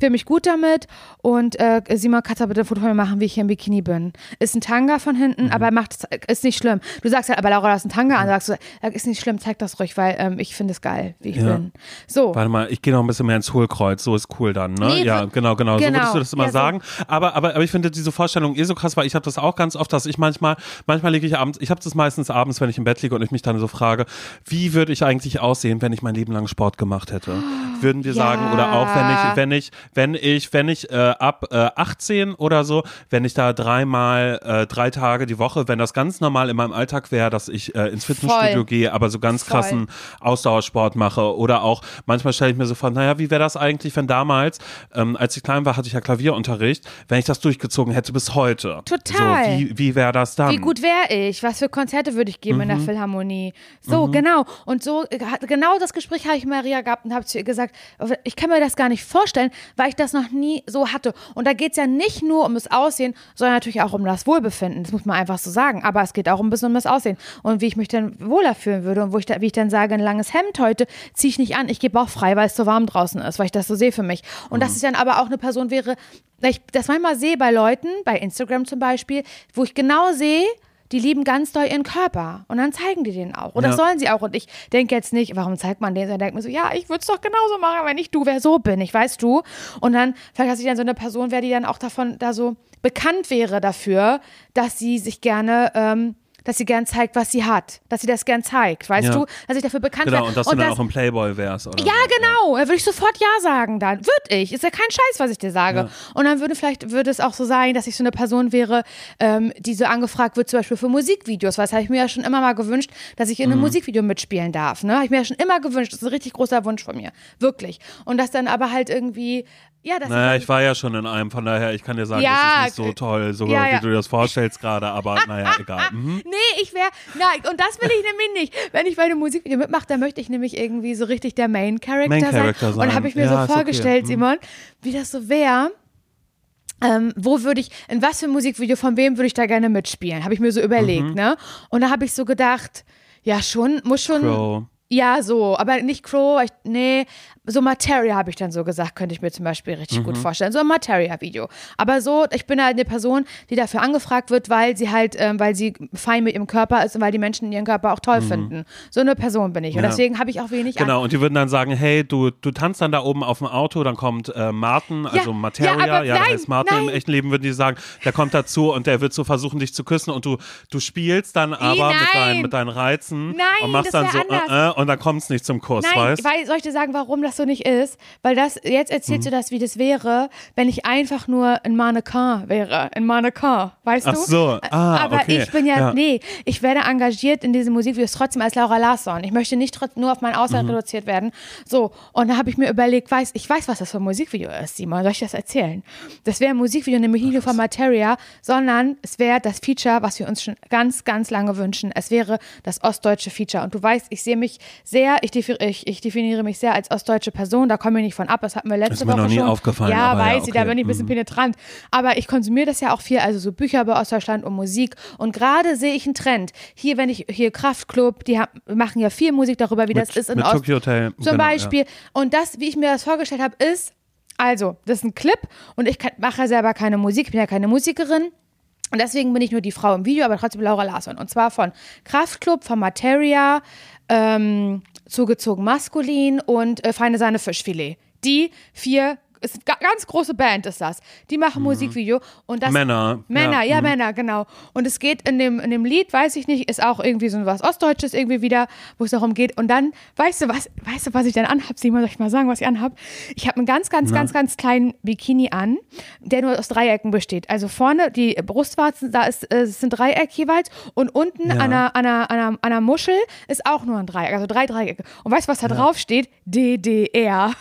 Fühle mich gut damit und äh, Simon kannst du bitte ein Foto von mir machen, wie ich hier im Bikini bin. Ist ein Tanga von hinten, Mhm. aber macht ist nicht schlimm. Du sagst halt, aber Laura, das ist ein Tanga an, sagst du, ist nicht schlimm, zeig das ruhig, weil ähm, ich finde es geil, wie ich Ja. bin. So. Warte mal, ich gehe noch ein bisschen mehr ins Hohlkreuz, so ist cool dann, ne? Nee, ja, so- genau, genau, so genau. würdest du das immer Ja, so. sagen. Aber, aber, aber ich finde diese Vorstellung eh so krass, weil ich habe das auch ganz oft, dass ich manchmal, manchmal liege ich abends, ich habe das meistens abends, wenn ich im Bett liege und ich mich dann so frage, wie würde ich eigentlich aussehen, wenn ich mein Leben lang Sport gemacht hätte? Würden wir Ja. sagen, oder auch wenn ich, wenn ich, wenn ich, wenn ich äh, ab äh, 18 oder so, wenn ich da dreimal, äh, drei Tage die Woche, wenn das ganz normal in meinem Alltag wäre, dass ich äh, ins Fitnessstudio Voll. gehe, aber so ganz Voll. krassen Ausdauersport mache oder auch manchmal stelle ich mir so vor, naja, wie wäre das eigentlich, wenn damals, ähm, als ich klein war, hatte ich ja Klavierunterricht, wenn ich das durchgezogen hätte bis heute. Total. So, wie wie wäre das dann? Wie gut wäre ich? Was für Konzerte würde ich geben in Mhm. der Philharmonie? So, genau. Und so, äh, genau das Gespräch habe ich mit Maria gehabt und habe zu ihr gesagt, ich kann mir das gar nicht vorstellen, weil ich das noch nie so hatte. Und da geht es ja nicht nur um das Aussehen, sondern natürlich auch um das Wohlbefinden. Das muss man einfach so sagen. Aber es geht auch ein bisschen um das Aussehen und wie ich mich dann wohler fühlen würde und wo ich da, wie ich dann sage, ein langes Hemd heute ziehe ich nicht an. Ich gebe auch frei, weil es so warm draußen ist, weil ich das so sehe für mich. Und dass ich dann aber auch eine Person wäre, ich das manchmal sehe bei Leuten, bei Instagram zum Beispiel, wo ich genau sehe, die lieben ganz doll ihren Körper. Und dann zeigen die den auch. Und das Ja. sollen sie auch. Und ich denke jetzt nicht, warum zeigt man den? Sondern denke mir so, ja, ich würde es doch genauso machen, wenn ich du wer so bin. Ich weiß du. Und dann, vielleicht, dass ich dann so eine Person wäre, die dann auch davon da so bekannt wäre dafür, dass sie sich gerne, ähm, dass sie gern zeigt, was sie hat. Dass sie das gern zeigt. Weißt Ja. du? Dass ich dafür bekannt Genau, wäre. und dass du dann auch ein Playboy wärst. Oder Ja, so. genau. Da würde ich sofort Ja sagen dann. Würde ich. Ist ja kein Scheiß, was ich dir sage. Ja. Und dann würde vielleicht, würde es auch so sein, dass ich so eine Person wäre, ähm, die so angefragt wird, zum Beispiel für Musikvideos. Was habe ich mir ja schon immer mal gewünscht, dass ich in Mhm. einem Musikvideo mitspielen darf. Ne? Habe ich mir ja schon immer gewünscht. Das ist ein richtig großer Wunsch von mir. Wirklich. Und das dann aber halt irgendwie, ja, das Naja, ich war ja schon in einem, von daher, ich kann dir sagen, Ja, das ist nicht so toll, so ja, ja. wie du dir das vorstellst gerade, aber naja, [LAUGHS] egal. Mhm. Nee, ich wäre, nein, und das will ich nämlich nicht. Wenn ich bei einem Musikvideo mitmache, dann möchte ich nämlich irgendwie so richtig der Main Character, Main Character sein. sein. Und habe ich mir so okay. vorgestellt, Mhm. Simon, wie das so wäre. Ähm, wo würde ich, in was für ein Musikvideo, von wem würde ich da gerne mitspielen? Habe ich mir so überlegt, Mhm. ne? Und da habe ich so gedacht, ja, schon, muss schon. Crow. Ja, so, aber nicht Crow, ich, nee, so Materia habe ich dann so gesagt, könnte ich mir zum Beispiel richtig Mhm. gut vorstellen. So ein Materia-Video. Aber so, ich bin halt eine Person, die dafür angefragt wird, weil sie halt, ähm, weil sie fein mit ihrem Körper ist und weil die Menschen ihren Körper auch toll finden. So eine Person bin ich. Und Mhm. Ja. deswegen habe ich auch wenig Genau, und die würden dann sagen, hey, du, du tanzt dann da oben auf dem Auto, dann kommt äh, Martin, also Materia, ja, aber ja, der nein, heißt Martin im nein. echten Leben, würden die sagen, der kommt dazu und der wird so versuchen, dich zu küssen und du, du spielst dann aber mit, nein. deinen, mit deinen Reizen Nein, und machst dann so, wär anders. äh, äh, und dann kommt es nicht zum Kuss, Nein, weißt weil, soll ich dir sagen, warum das so nicht ist? Weil das, jetzt erzählst Mhm. du das, wie das wäre, wenn ich einfach nur ein Mannequin wäre. Ein Mannequin, weißt Ach du? so, ah, Aber okay. ich bin ja, Ja. nee, ich werde engagiert in diesen Musikvideos trotzdem als Laura Larsson. Ich möchte nicht nur auf mein Aussehen Mhm. reduziert werden. So, und da habe ich mir überlegt, weiß, ich weiß, was das für ein Musikvideo ist, Simon. Soll ich das erzählen? Das wäre ein Musikvideo, nämlich nicht nur von Materia, sondern es wäre das Feature, was wir uns schon ganz, ganz lange wünschen. Es wäre das ostdeutsche Feature. Und du weißt, ich sehe mich sehr, ich, ich, ich definiere mich sehr als ostdeutsche Person. Da komme ich nicht von ab. Das hatten wir letzte Ist mir Woche noch nie schon. aufgefallen, Ja, aber ja, weiß ich, da okay. bin ich ein bisschen Mhm. penetrant. Aber ich konsumiere das ja auch viel, also so Bücher über Ostdeutschland und Musik. Und gerade sehe ich einen Trend. Hier, wenn ich, hier Kraftklub, die haben, machen ja viel Musik darüber, wie das Mit- ist in Ost. Tokyo Hotel, Zum genau, Beispiel. Und das, wie ich mir das vorgestellt habe, ist, also, das ist ein Clip und ich kann, mache ja selber keine Musik, ich bin ja keine Musikerin. Und deswegen bin ich nur die Frau im Video, aber trotzdem Laura Larsson. Und zwar von Kraftklub, von Materia, ähm, zugezogen maskulin und äh, Feine Sahne Fischfilet. Die vier, ist eine ga- ganz große Band ist das. Die machen Musikvideo und das. Männer, Männer, ja, ja, mhm. Männer, genau. Und es geht in dem, in dem Lied, weiß ich nicht, ist auch irgendwie so was Ostdeutsches irgendwie wieder, wo es darum geht. Und dann, weißt du was, weißt du, was ich dann anhab, Simon, soll ich mal sagen, was ich anhab? Ich habe einen ganz, ganz, ganz, ganz kleinen Bikini an, der nur aus Dreiecken besteht. Also vorne die Brustwarzen, da ist, äh, es sind Dreieck jeweils und unten Ja. an, einer, an, einer, an, einer, an einer Muschel ist auch nur ein Dreieck, also drei Dreiecke. Und weißt du, was da drauf steht? DDR.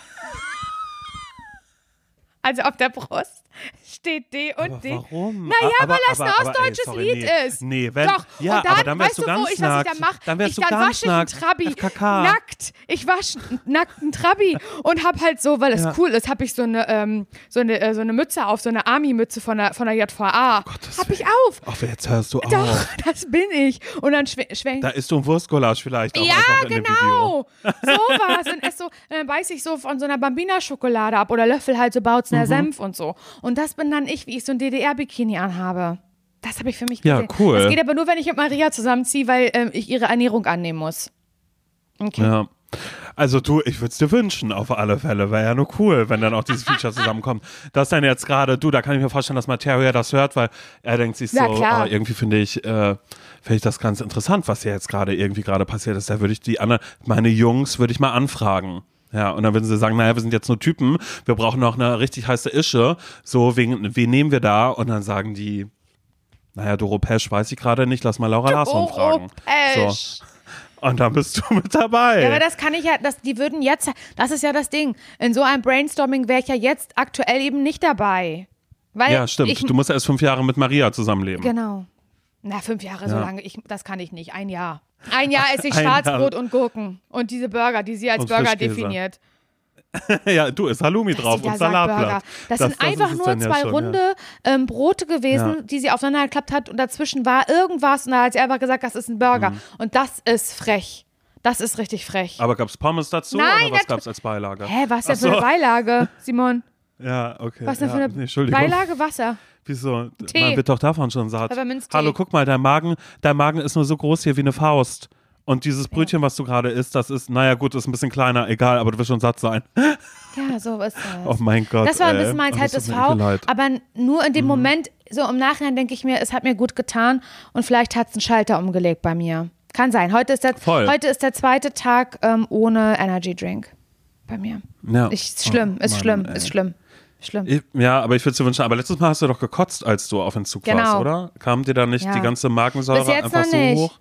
Also auf der Brust steht D und Aber D. warum? Naja, Aber- weil das aber- ein aber, ey, ostdeutsches sorry, Lied nee. ist. Nee, wenn- Doch. ja, und dann, aber dann wärst weißt du du, wo ganz ich, was ich nackt. dann mache? Dann wärst ich du dann ganz wasche ich einen nackt. Trabi. FKK. Nackt. Ich wasche einen nackten Trabi und hab halt so, weil es Ja. cool ist, habe ich so eine, ähm, so, eine, äh, so eine Mütze auf, so eine Army-Mütze von der, von der JVA. Gottes hab ich auf. Ach, jetzt hörst du Doch, auf. [LAUGHS] das bin ich. Und dann schwenk. schwenk Da isst du ein Wurstgulasch vielleicht auch ja, genau. Sowas. Und ess so, und dann beiß ich so von so einer Bambina-Schokolade ab oder löffel halt so Mhm. Bautzner Senf und so. Und das bin dann ich, wie ich so ein DDR-Bikini anhabe. Das habe ich für mich Ja, gesehen. cool. Das geht aber nur, wenn ich mit Maria zusammenziehe, weil ähm, ich ihre Ernährung annehmen muss. Okay. Ja. Also du, ich würde es dir wünschen, auf alle Fälle. Wäre ja nur cool, wenn dann auch dieses Feature zusammenkommt. Das dann jetzt gerade, du, da kann ich mir vorstellen, dass Materia das hört, weil er denkt sich so, Ja, klar. oh, irgendwie finde ich, äh, finde ich das ganz interessant, was hier jetzt gerade irgendwie gerade passiert ist. Da würde ich die anderen, meine Jungs, würde ich mal anfragen. Ja, und dann würden sie sagen, naja, wir sind jetzt nur Typen, wir brauchen noch eine richtig heiße Ische. So, wen, wen nehmen wir da? Und dann sagen die, naja, Doro Pesch weiß ich gerade nicht, lass mal Laura Larsson fragen. Pesch. So. Und dann bist du mit dabei. Ja, aber das kann ich ja, das, die würden jetzt, das ist ja das Ding. In so einem Brainstorming wäre ich ja jetzt aktuell eben nicht dabei. Weil ja, stimmt. Ich, du musst erst fünf Jahre mit Maria zusammenleben. Genau. Na, fünf Jahre so Ja. lange, ich, das kann ich nicht. Ein Jahr. Ein Jahr esse ich [LAUGHS] Ein Jahr. Schwarzbrot und Gurken. Und diese Burger, die sie als Und Burger definiert. [LAUGHS] ja, du isst Halloumi drauf Ja, und Salatblatt. Burger. Das, sind einfach ist es nur ja zwei schon, runde ähm, Brote gewesen, Ja. die sie aufeinander geklappt hat und dazwischen war irgendwas und da hat sie einfach gesagt, das ist ein Burger. Mhm. Und das ist frech. Das ist richtig frech. Aber gab's Pommes dazu Nein, oder was natu- gab's als Beilage? Hä, was denn Ach für eine so. Beilage, Simon? Ja, okay. Was denn ja, für eine nee. Beilage? Wasser. Wieso? Tee. Man wird doch davon schon satt. Hallo, guck mal, dein Magen, dein Magen ist nur so groß hier wie eine Faust. Und dieses Brötchen, was du gerade isst, das ist, naja gut, ist ein bisschen kleiner, egal, aber du wirst schon satt sein. [LAUGHS] Ja, so ist das. Oh mein Gott. Das war ein bisschen mein Oh, V. Mhm. Aber nur in dem Moment, so im Nachhinein denke ich mir, es hat mir gut getan und vielleicht hat es einen Schalter umgelegt bei mir. Kann sein. Heute ist der, Voll. heute ist der zweite Tag ähm, ohne Energy Drink bei mir. Ja. Ich, ist schlimm, Oh, ist Mann, schlimm, ey. ist schlimm. Schlimm. Ich, ja, aber ich würde dir wünschen, aber letztes Mal hast du doch gekotzt, als du auf Entzug warst, Genau. oder? Kam dir da nicht Ja. die ganze Magensäure Bis jetzt einfach noch so nicht. hoch?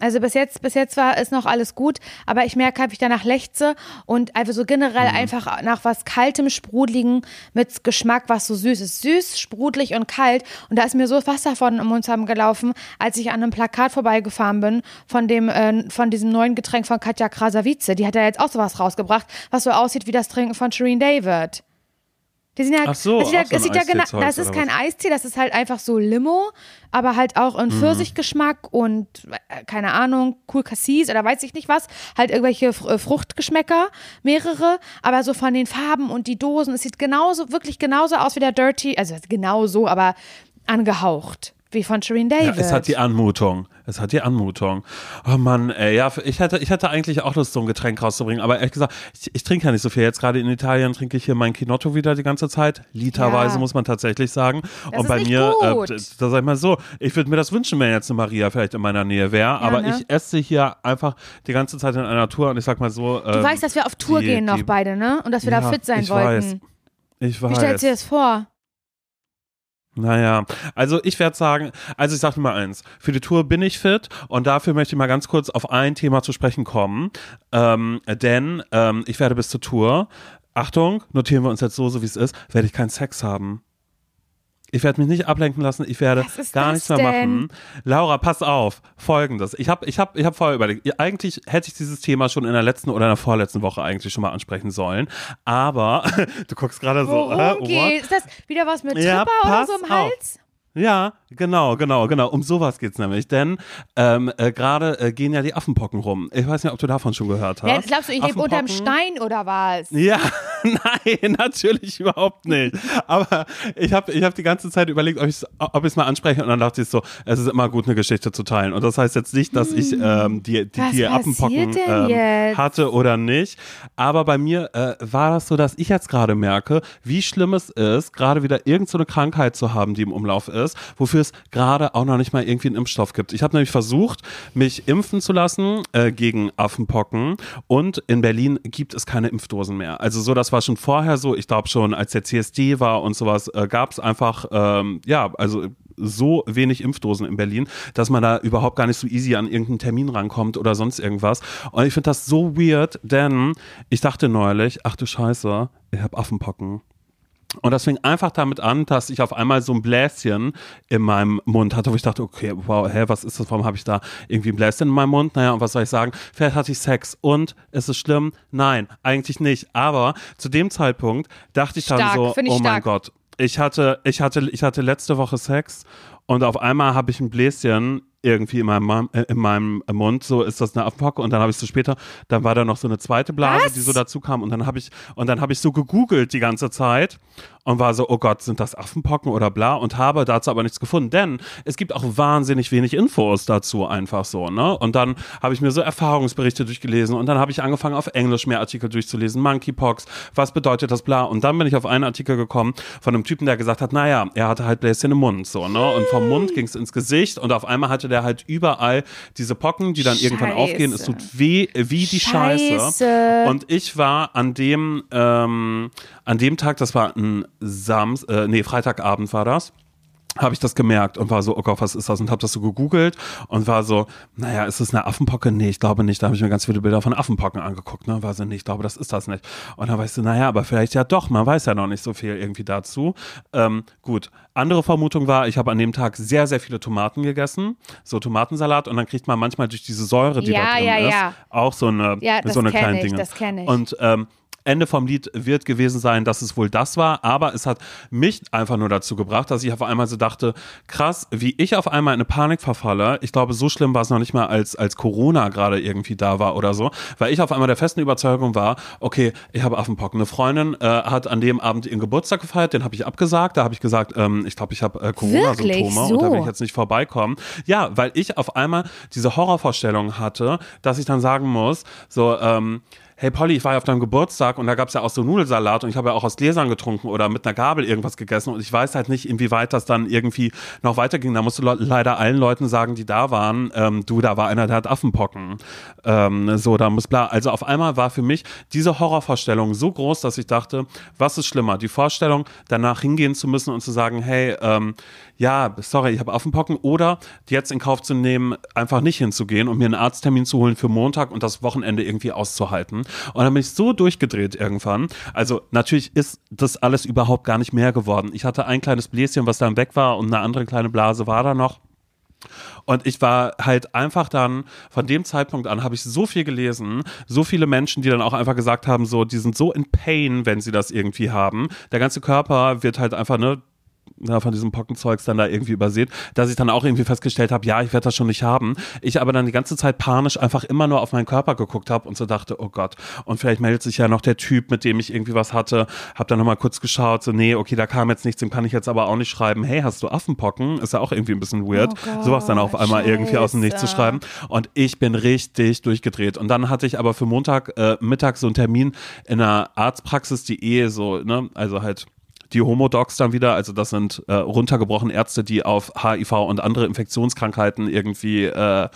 Also bis jetzt, bis jetzt war ist noch alles gut, aber ich merke, habe ich danach lechze und einfach so Mhm. generell einfach nach was kaltem, sprudeligen mit Geschmack, was so süß ist. Süß, sprudelig und kalt. Und da ist mir so Wasser von im Mund gelaufen, als ich an einem Plakat vorbeigefahren bin von dem, äh, von diesem neuen Getränk von Katja Krasavice. Die hat ja jetzt auch sowas rausgebracht, was so aussieht wie das Trinken von Shireen David. Die sind ja, Ach so, das ja, so das sieht ja genau, das ist kein Eistee, das ist halt einfach so Limo, aber halt auch Mhm. in Pfirsichgeschmack und äh, keine Ahnung, cool Cassis oder weiß ich nicht was, halt irgendwelche äh, Fruchtgeschmäcker, mehrere, aber so von den Farben und die Dosen, es sieht genauso, wirklich genauso aus wie der Dirty, also genauso, aber angehaucht, wie von Shireen Ja, David. es hat die Anmutung. Es hat die Anmutung. Oh Mann, ey, ja, ich hätte, ich hätte eigentlich auch Lust, so ein Getränk rauszubringen, aber ehrlich gesagt, ich, ich trinke ja nicht so viel. Jetzt gerade in Italien trinke ich hier mein Kinotto wieder die ganze Zeit. Literweise Ja. muss man tatsächlich sagen. Das Und bei mir. Äh, da sag ich mal so, ich würde mir das wünschen, wenn jetzt eine Maria vielleicht in meiner Nähe wäre, aber ne? ich esse hier einfach die ganze Zeit in einer Tour und ich sag mal so. Du weißt, dass wir auf Tour die- gehen noch die- beide, ne? Und dass wir da Ja, fit sein ich wollten. weiß. Ich weiß. Wie stellst du dir das vor? Naja, also ich werde sagen, also ich sage mal eins, für die Tour bin ich fit und dafür möchte ich mal ganz kurz auf ein Thema zu sprechen kommen, ähm, denn ähm, ich werde bis zur Tour, Achtung, notieren wir uns jetzt so, so wie es ist, werde ich keinen Sex haben. Ich werde mich nicht ablenken lassen, ich werde gar nichts mehr denn? machen. Laura, pass auf, folgendes. Ich habe ich hab, ich hab vorher überlegt, eigentlich hätte ich dieses Thema schon in der letzten oder in der vorletzten Woche eigentlich schon mal ansprechen sollen, aber [LAUGHS] du guckst gerade so, äh, what? geht? Ist das wieder was mit Ja, Tripper oder so im auf. Hals? Ja, genau, genau, genau. Um sowas geht's nämlich. Denn ähm, äh, gerade äh, gehen ja die Affenpocken rum. Ich weiß nicht, ob du davon schon gehört hast. Ja, glaubst du, ich lebe unterm Stein oder was? Ja, [LAUGHS] nein, natürlich überhaupt nicht. Aber ich habe ich hab die ganze Zeit überlegt, ob ich es ob ich's mal anspreche und dann dachte ich so, es ist immer gut, eine Geschichte zu teilen. Und das heißt jetzt nicht, dass ich ähm, die, die, Hm. Was die denn ähm, hatte oder nicht. Aber bei mir äh, war das so, dass ich jetzt gerade merke, wie schlimm es ist, gerade wieder irgendeine so eine Krankheit zu haben, die im Umlauf ist, wofür es gerade auch noch nicht mal irgendwie einen Impfstoff gibt. Ich habe nämlich versucht, mich impfen zu lassen äh, gegen Affenpocken und in Berlin gibt es keine Impfdosen mehr. Also so, das war schon vorher so. Ich glaube schon, als der CSD war und sowas, äh, gab es einfach, ähm, ja, also so wenig Impfdosen in Berlin, dass man da überhaupt gar nicht so easy an irgendeinen Termin rankommt oder sonst irgendwas. Und ich finde das so weird, denn ich dachte neulich, ach du Scheiße, ich habe Affenpocken. Und das fing einfach damit an, dass ich auf einmal so ein Bläschen in meinem Mund hatte, wo ich dachte, okay, wow, hä, was ist das? Warum habe ich da irgendwie ein Bläschen in meinem Mund? Naja, und was soll ich sagen? Vielleicht hatte ich Sex. Und ist es schlimm? Nein, eigentlich nicht. Aber zu dem Zeitpunkt dachte ich dann Stark, so, finde ich oh mein stark. Gott, ich hatte, ich hatte, ich hatte letzte Woche Sex und auf einmal habe ich ein Bläschen irgendwie in meinem, äh, in meinem Mund, so ist das eine Affenpocke und dann habe ich so später, dann war da noch so eine zweite Blase, Was? die so dazu kam und dann habe ich und dann habe ich so gegoogelt die ganze Zeit und war so, oh Gott, sind das Affenpocken oder bla und habe dazu aber nichts gefunden, denn es gibt auch wahnsinnig wenig Infos dazu einfach so, ne? Und dann habe ich mir so Erfahrungsberichte durchgelesen und dann habe ich angefangen auf Englisch mehr Artikel durchzulesen, Monkeypox, was bedeutet das bla und dann bin ich auf einen Artikel gekommen von einem Typen, der gesagt hat, naja, er hatte halt Bläschen im Mund so, ne? Und vom Mund ging es ins Gesicht und auf einmal hatte hatte der halt überall diese Pocken, die dann irgendwann Scheiße. aufgehen. Es tut weh wie die Scheiße. Scheiße. Und ich war an dem, ähm, an dem Tag, das war ein Sams, äh, nee, Freitagabend war das habe ich das gemerkt und war so, oh Gott, was ist das? Und habe das so gegoogelt und war so, naja, ist das eine Affenpocke? Nee, ich glaube nicht. Da habe ich mir ganz viele Bilder von Affenpocken angeguckt. Ne? War so, nee, ich glaube, das ist das nicht. Und dann weißt du, naja, aber vielleicht ja doch, man weiß ja noch nicht so viel irgendwie dazu. Ähm, gut, andere Vermutung war, ich habe an dem Tag sehr, sehr viele Tomaten gegessen, so Tomatensalat und dann kriegt man manchmal durch diese Säure, die Ja, da drin ja, ist, ja. auch so eine, Ja, das so eine kleine ich, Dinge. das kenn ich. Und ähm, Ende vom Lied wird gewesen sein, dass es wohl das war, aber es hat mich einfach nur dazu gebracht, dass ich auf einmal so dachte, krass, wie ich auf einmal in eine Panik verfalle. Ich glaube, so schlimm war es noch nicht mal, als, als Corona gerade irgendwie da war oder so, weil ich auf einmal der festen Überzeugung war, okay, ich habe Affenpocken. Eine Freundin äh, hat an dem Abend ihren Geburtstag gefeiert, den habe ich abgesagt. Da habe ich gesagt, ähm, ich glaube, ich habe äh, Corona-Symptome Wirklich? und da will So? ich jetzt nicht vorbeikommen. Ja, weil ich auf einmal diese Horrorvorstellung hatte, dass ich dann sagen muss, so, ähm, hey Polly, ich war ja auf deinem Geburtstag und da gab's ja auch so Nudelsalat und ich habe ja auch aus Gläsern getrunken oder mit einer Gabel irgendwas gegessen und ich weiß halt nicht, inwieweit das dann irgendwie noch weiterging. Da musst du le- leider allen Leuten sagen, die da waren, ähm, du, da war einer, der hat Affenpocken. Ähm, so, da muss bla. Also auf einmal war für mich diese Horrorvorstellung so groß, dass ich dachte, was ist schlimmer? Die Vorstellung, danach hingehen zu müssen und zu sagen, hey, ähm, ja, sorry, ich habe Affenpocken oder jetzt in Kauf zu nehmen, einfach nicht hinzugehen und mir einen Arzttermin zu holen für Montag und das Wochenende irgendwie auszuhalten. Und dann bin ich so durchgedreht irgendwann. Also natürlich ist das alles überhaupt gar nicht mehr geworden. Ich hatte ein kleines Bläschen, was dann weg war und eine andere kleine Blase war da noch. Und ich war halt einfach dann, von dem Zeitpunkt an habe ich so viel gelesen, so viele Menschen, die dann auch einfach gesagt haben, so, die sind so in Pain, wenn sie das irgendwie haben. Der ganze Körper wird halt einfach, ne, ja, von diesem Pockenzeugs dann da irgendwie übersät, dass ich dann auch irgendwie festgestellt habe, ja, ich werde das schon nicht haben. Ich aber dann die ganze Zeit panisch einfach immer nur auf meinen Körper geguckt habe und so dachte, oh Gott, und vielleicht meldet sich ja noch der Typ, mit dem ich irgendwie was hatte. Hab dann nochmal kurz geschaut, so, nee, okay, da kam jetzt nichts, dem kann ich jetzt aber auch nicht schreiben, hey, hast du Affenpocken? Ist ja auch irgendwie ein bisschen weird, Oh Gott, sowas dann auf einmal irgendwie aus dem Nichts zu Scheiße. schreiben. Und ich bin richtig durchgedreht. Und dann hatte ich aber für Montag äh, Mittag so einen Termin in einer Arztpraxis, die eh so, ne, also halt die Homodocs dann wieder, also das sind äh, runtergebrochen Ärzte, die auf HIV und andere Infektionskrankheiten irgendwie äh,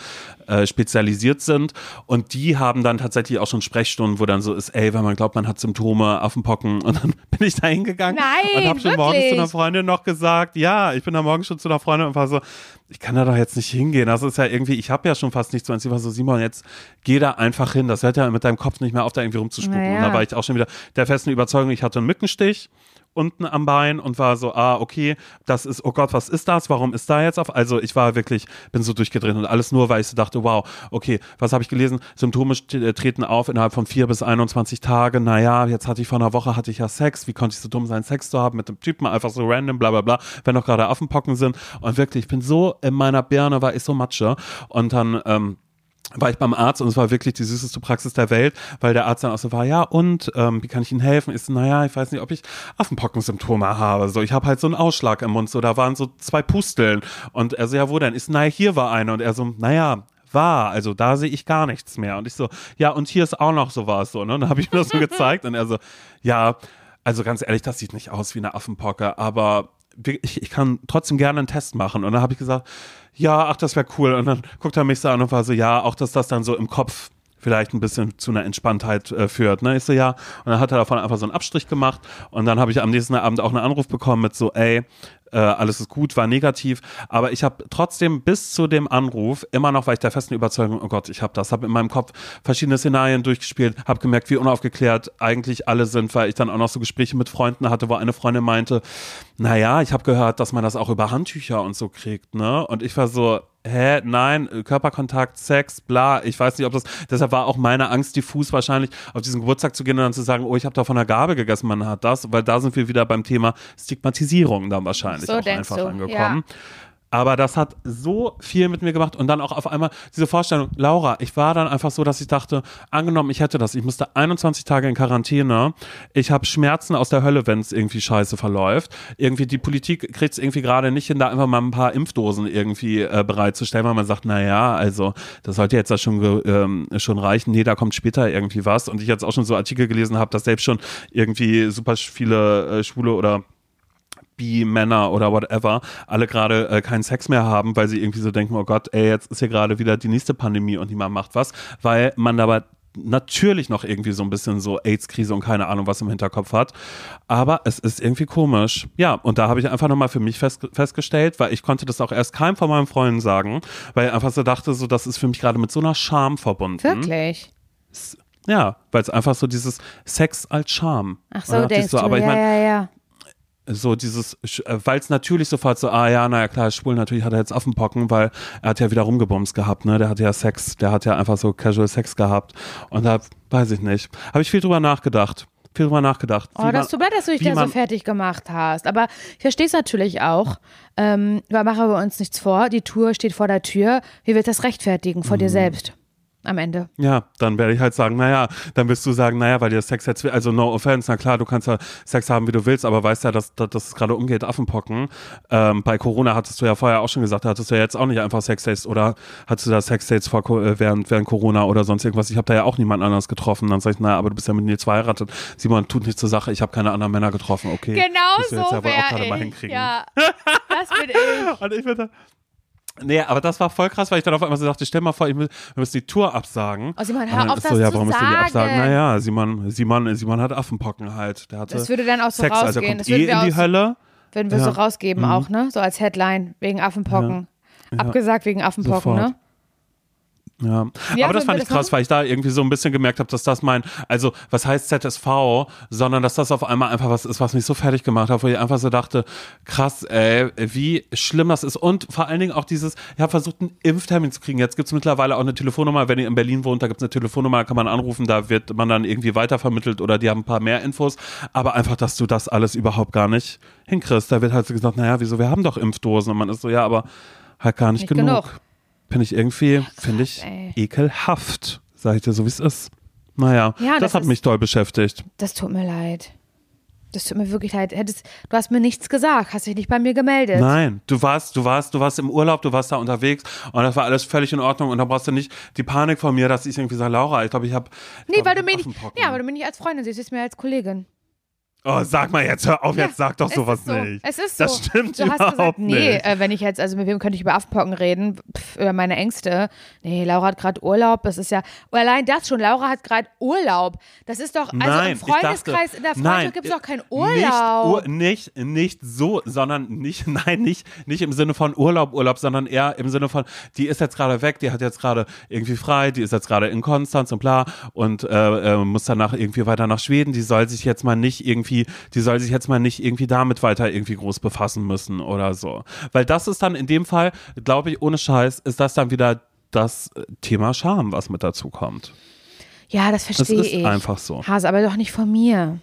äh, spezialisiert sind. Und die haben dann tatsächlich auch schon Sprechstunden, wo dann so ist, ey, wenn man glaubt, man hat Symptome, Affenpocken. Und dann [LAUGHS] bin ich da hingegangen und habe schon morgens zu einer Freundin noch gesagt, ja, ich bin da morgens schon zu einer Freundin und war so, ich kann da doch jetzt nicht hingehen. Das ist ja irgendwie, ich habe ja schon fast nichts. Und sie war so, Simon, jetzt geh da einfach hin. Das hört ja mit deinem Kopf nicht mehr auf, da irgendwie rumzuspucken. Naja. Und da war ich auch schon wieder der festen Überzeugung, ich hatte einen Mückenstich unten am Bein und war so, ah, okay, das ist, oh Gott, was ist das? Warum ist da jetzt auf? Also ich war wirklich, bin so durchgedreht und alles nur, weil ich so dachte, wow, okay, was habe ich gelesen? Symptome äh, treten auf innerhalb von vier bis 21 Tage. Naja, jetzt hatte ich vor einer Woche, hatte ich ja Sex. Wie konnte ich so dumm sein, Sex zu haben mit dem Typen? Einfach so random, bla bla bla, wenn doch gerade Affenpocken sind. Und wirklich, ich bin so in meiner Birne, war ich so Matsche. Und dann, ähm, war ich beim Arzt und es war wirklich die süßeste Praxis der Welt, weil der Arzt dann auch so war, ja und, ähm, wie kann ich Ihnen helfen? So, naja, ich weiß nicht, ob ich Affenpockensymptome habe. So, ich habe halt so einen Ausschlag im Mund, so, da waren so zwei Pusteln. Und er so, ja, wo denn? So, naja, hier war eine. Und er so, naja, war, also da sehe ich gar nichts mehr. Und ich so, ja, und hier ist auch noch sowas, so, ne? Und dann habe ich mir das so [LAUGHS] gezeigt und er so, ja, also ganz ehrlich, das sieht nicht aus wie eine Affenpocke, aber ich, ich kann trotzdem gerne einen Test machen. Und dann habe ich gesagt, ja, ach, das wäre cool. Und dann guckt er mich so an und war so, ja, auch dass das dann so im Kopf vielleicht ein bisschen zu einer Entspanntheit äh, führt. Ne? Ich so, ja. Und dann hat er davon einfach so einen Abstrich gemacht. Und dann habe ich am nächsten Abend auch einen Anruf bekommen mit so, ey, äh, alles ist gut, war negativ. Aber ich habe trotzdem bis zu dem Anruf immer noch, weil ich der festen Überzeugung, oh Gott, ich habe das, habe in meinem Kopf verschiedene Szenarien durchgespielt, habe gemerkt, wie unaufgeklärt eigentlich alle sind, weil ich dann auch noch so Gespräche mit Freunden hatte, wo eine Freundin meinte, naja, ich habe gehört, dass man das auch über Handtücher und so kriegt, ne? Und ich war so, hä, nein, Körperkontakt, Sex, bla, ich weiß nicht, ob das, deshalb war auch meine Angst diffus wahrscheinlich, auf diesen Geburtstag zu gehen und dann zu sagen, oh, ich habe da von der Gabel gegessen, man hat das, weil da sind wir wieder beim Thema Stigmatisierung dann wahrscheinlich So auch einfach du, angekommen. Aber das hat so viel mit mir gemacht und dann auch auf einmal diese Vorstellung, Laura, ich war dann einfach so, dass ich dachte, angenommen, ich hätte das, ich musste 21 Tage in Quarantäne, ich habe Schmerzen aus der Hölle, wenn es irgendwie scheiße verläuft. Irgendwie die Politik kriegt es irgendwie gerade nicht hin, da einfach mal ein paar Impfdosen irgendwie äh, bereitzustellen, weil man sagt, na ja, also das sollte jetzt ja schon, ähm, schon reichen. Nee, da kommt später irgendwie was. Und ich jetzt auch schon so Artikel gelesen habe, dass selbst schon irgendwie super viele äh, Schwule oder Bi-Männer oder whatever alle gerade äh, keinen Sex mehr haben, weil sie irgendwie so denken, oh Gott, ey, jetzt ist hier gerade wieder die nächste Pandemie und niemand macht was, weil man dabei natürlich noch irgendwie so ein bisschen so AIDS-Krise und keine Ahnung was im Hinterkopf hat. Aber es ist irgendwie komisch. Ja, und da habe ich einfach nochmal für mich fest, festgestellt, weil ich konnte das auch erst keinem von meinen Freunden sagen, weil ich einfach so dachte, so, das ist für mich gerade mit so einer Scham verbunden. Wirklich? Ja, weil es einfach so dieses Sex als Scham. Ach so, denkst so, du, aber ich ja, mein, ja, ja. So dieses, äh, weil es natürlich sofort so, ah ja, naja klar, schwul, natürlich hat er jetzt Affenpocken, weil er hat ja wieder rumgebumst gehabt, ne? Der hat ja Sex, der hat ja einfach so Casual Sex gehabt. Und da weiß ich nicht. Habe ich viel drüber nachgedacht. Viel drüber nachgedacht. Oh, das tut mir leid, dass du dich da so man- fertig gemacht hast. Aber ich verstehe es natürlich auch. Ähm, aber machen wir uns nichts vor. Die Tour steht vor der Tür. Wie wird das rechtfertigen vor dir Mhm. selbst? Am Ende. Ja, dann werde ich halt sagen, naja, dann wirst du sagen, naja, weil dir Sex jetzt, also no offense, na klar, du kannst ja Sex haben, wie du willst, aber weißt ja, dass, dass, dass es gerade umgeht, Affenpocken. Ähm, bei Corona hattest du ja vorher auch schon gesagt, da hattest du ja jetzt auch nicht einfach Sexdates oder hattest du da Sexdates vor, äh, während, während Corona oder sonst irgendwas. Ich habe da ja auch niemand anders getroffen. Dann sag ich, naja, aber du bist ja mit Nils verheiratet. Simon, tut nichts zur Sache, ich habe keine anderen Männer getroffen, okay. Genau jetzt ja mal hinkriegen. Ja, [LAUGHS] das bin ich. Und ich würde Nee, aber das war voll krass, weil ich dann auf einmal so dachte, stell mal vor, ich mü- wir müssen die Tour absagen. Oh, Simon, hör auf, ist das so, ja, zu warum müssen wir die absagen? sagen. Naja, Simon, Simon, Simon hat Affenpocken halt. Der hatte Das würde dann auch so Sex, also rausgehen. kommt Das eh würden wir in die Hölle. Würden wir Ja. so rausgeben Mhm. auch, ne? So als Headline wegen Affenpocken. Abgesagt wegen Affenpocken, Sofort. ne? Ja. Ja, aber das fand ich krass, weil ich da irgendwie so ein bisschen gemerkt habe, dass das mein, also was heißt ZSV, sondern dass das auf einmal einfach was ist, was mich so fertig gemacht hat, wo ich einfach so dachte, krass, ey, wie schlimm das ist. Und vor allen Dingen auch dieses, ich habe versucht, einen Impftermin zu kriegen. Jetzt gibt es mittlerweile auch eine Telefonnummer, wenn ihr in Berlin wohnt, da gibt es eine Telefonnummer, da kann man anrufen, da wird man dann irgendwie weitervermittelt oder die haben ein paar mehr Infos. Aber einfach, dass du das alles überhaupt gar nicht hinkriegst. Da wird halt so gesagt, naja, wieso, wir haben doch Impfdosen. Und man ist so, ja, aber halt gar nicht, Nicht genug. genug. Finde ich irgendwie, finde ich ey. ekelhaft, sag ich dir so, wie es ist. Naja, Ja, das, das hat ist- mich toll beschäftigt. Das tut mir leid. Das tut mir wirklich leid. Hättest, du hast mir nichts gesagt, hast dich nicht bei mir gemeldet. Nein, du warst, du warst, du warst im Urlaub, du warst da unterwegs und das war alles völlig in Ordnung und da brauchst du nicht die Panik von mir, dass ich irgendwie sage, Laura, ich glaube, ich habe Nee, weil du mich nicht, ja, weil du mich nicht als Freundin siehst, siehst mir als Kollegin. Oh, sag mal jetzt, hör auf, Ja, jetzt sag doch sowas so. nicht. Es ist so. Das stimmt du hast überhaupt gesagt, nee, nicht. äh, wenn ich jetzt, also mit wem könnte ich über Affenpocken reden? Pff, über meine Ängste. Nee, Laura hat gerade Urlaub. Das ist ja, oh, allein das schon, Laura hat gerade Urlaub. Das ist doch, also Nein, im ich dachte- Freundeskreis, in der Freundschaft gibt es doch keinen Nicht, Urlaub. Ur, nicht, nicht so, sondern nicht, [LAUGHS] nein, nicht, nicht im Sinne von Urlaub, Urlaub, sondern eher im Sinne von, die ist jetzt gerade weg, die hat jetzt gerade irgendwie frei, die ist jetzt gerade in Konstanz und bla und äh, äh, muss danach irgendwie weiter nach Schweden, die soll sich jetzt mal nicht irgendwie, die soll sich jetzt mal nicht irgendwie damit weiter irgendwie groß befassen müssen oder so. Weil das ist dann in dem Fall, glaube ich, ohne Scheiß, ist das dann wieder das Thema Scham, was mit dazu kommt. ja, das Das verstehe ist ich. einfach so. Hase, aber doch nicht von mir.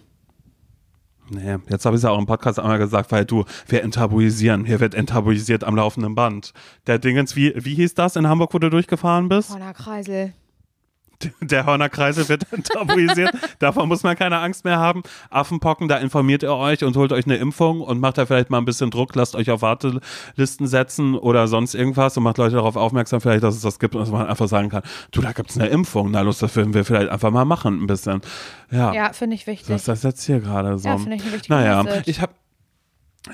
Nee, jetzt habe ich es ja auch im Podcast einmal gesagt, weil du, wir enttabuisieren. Hier wird enttabuisiert am laufenden Band. Der Dingens, wie, wie hieß das in Hamburg, wo du durchgefahren bist? Horner Kreisel. Der Hörnerkreisel wird enttabuisiert. Davon muss man keine Angst mehr haben. Affenpocken, da informiert ihr euch und holt euch eine Impfung und macht da vielleicht mal ein bisschen Druck, lasst euch auf Wartelisten setzen oder sonst irgendwas und macht Leute darauf aufmerksam, vielleicht, dass es das gibt und dass man einfach sagen kann, du, da gibt es eine Impfung. Na los, das würden wir vielleicht einfach mal machen, ein bisschen. Ja. Ja, finde ich wichtig. Was ist das jetzt hier gerade so? Ja, finde ich eine wichtige Naja, Message. ich habe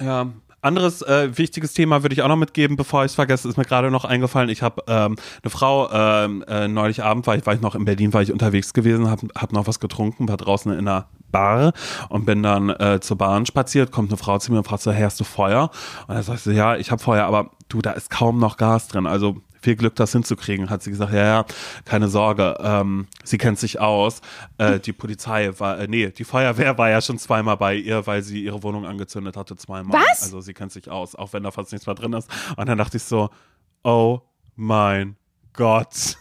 ja anderes äh, wichtiges Thema würde ich auch noch mitgeben, bevor ich es vergesse, ist mir gerade noch eingefallen. Ich habe ähm, eine Frau ähm, äh, neulich Abend war ich war ich noch in Berlin, war ich unterwegs gewesen, habe hab noch was getrunken, war draußen in einer Bar und bin dann äh, zur Bahn spaziert, kommt eine Frau zu mir und fragt so, hey, hast du Feuer? Und dann sagst du, ja, ich habe Feuer, aber du, da ist kaum noch Gas drin, also viel Glück, das hinzukriegen, hat sie gesagt, ja, ja, keine Sorge, ähm, sie kennt sich aus. Äh, die Polizei war, äh, nee, die Feuerwehr war ja schon zweimal bei ihr, weil sie ihre Wohnung angezündet hatte, zweimal. Was? Also sie kennt sich aus, auch wenn da fast nichts mehr drin ist. Und dann dachte ich so, oh mein Gott.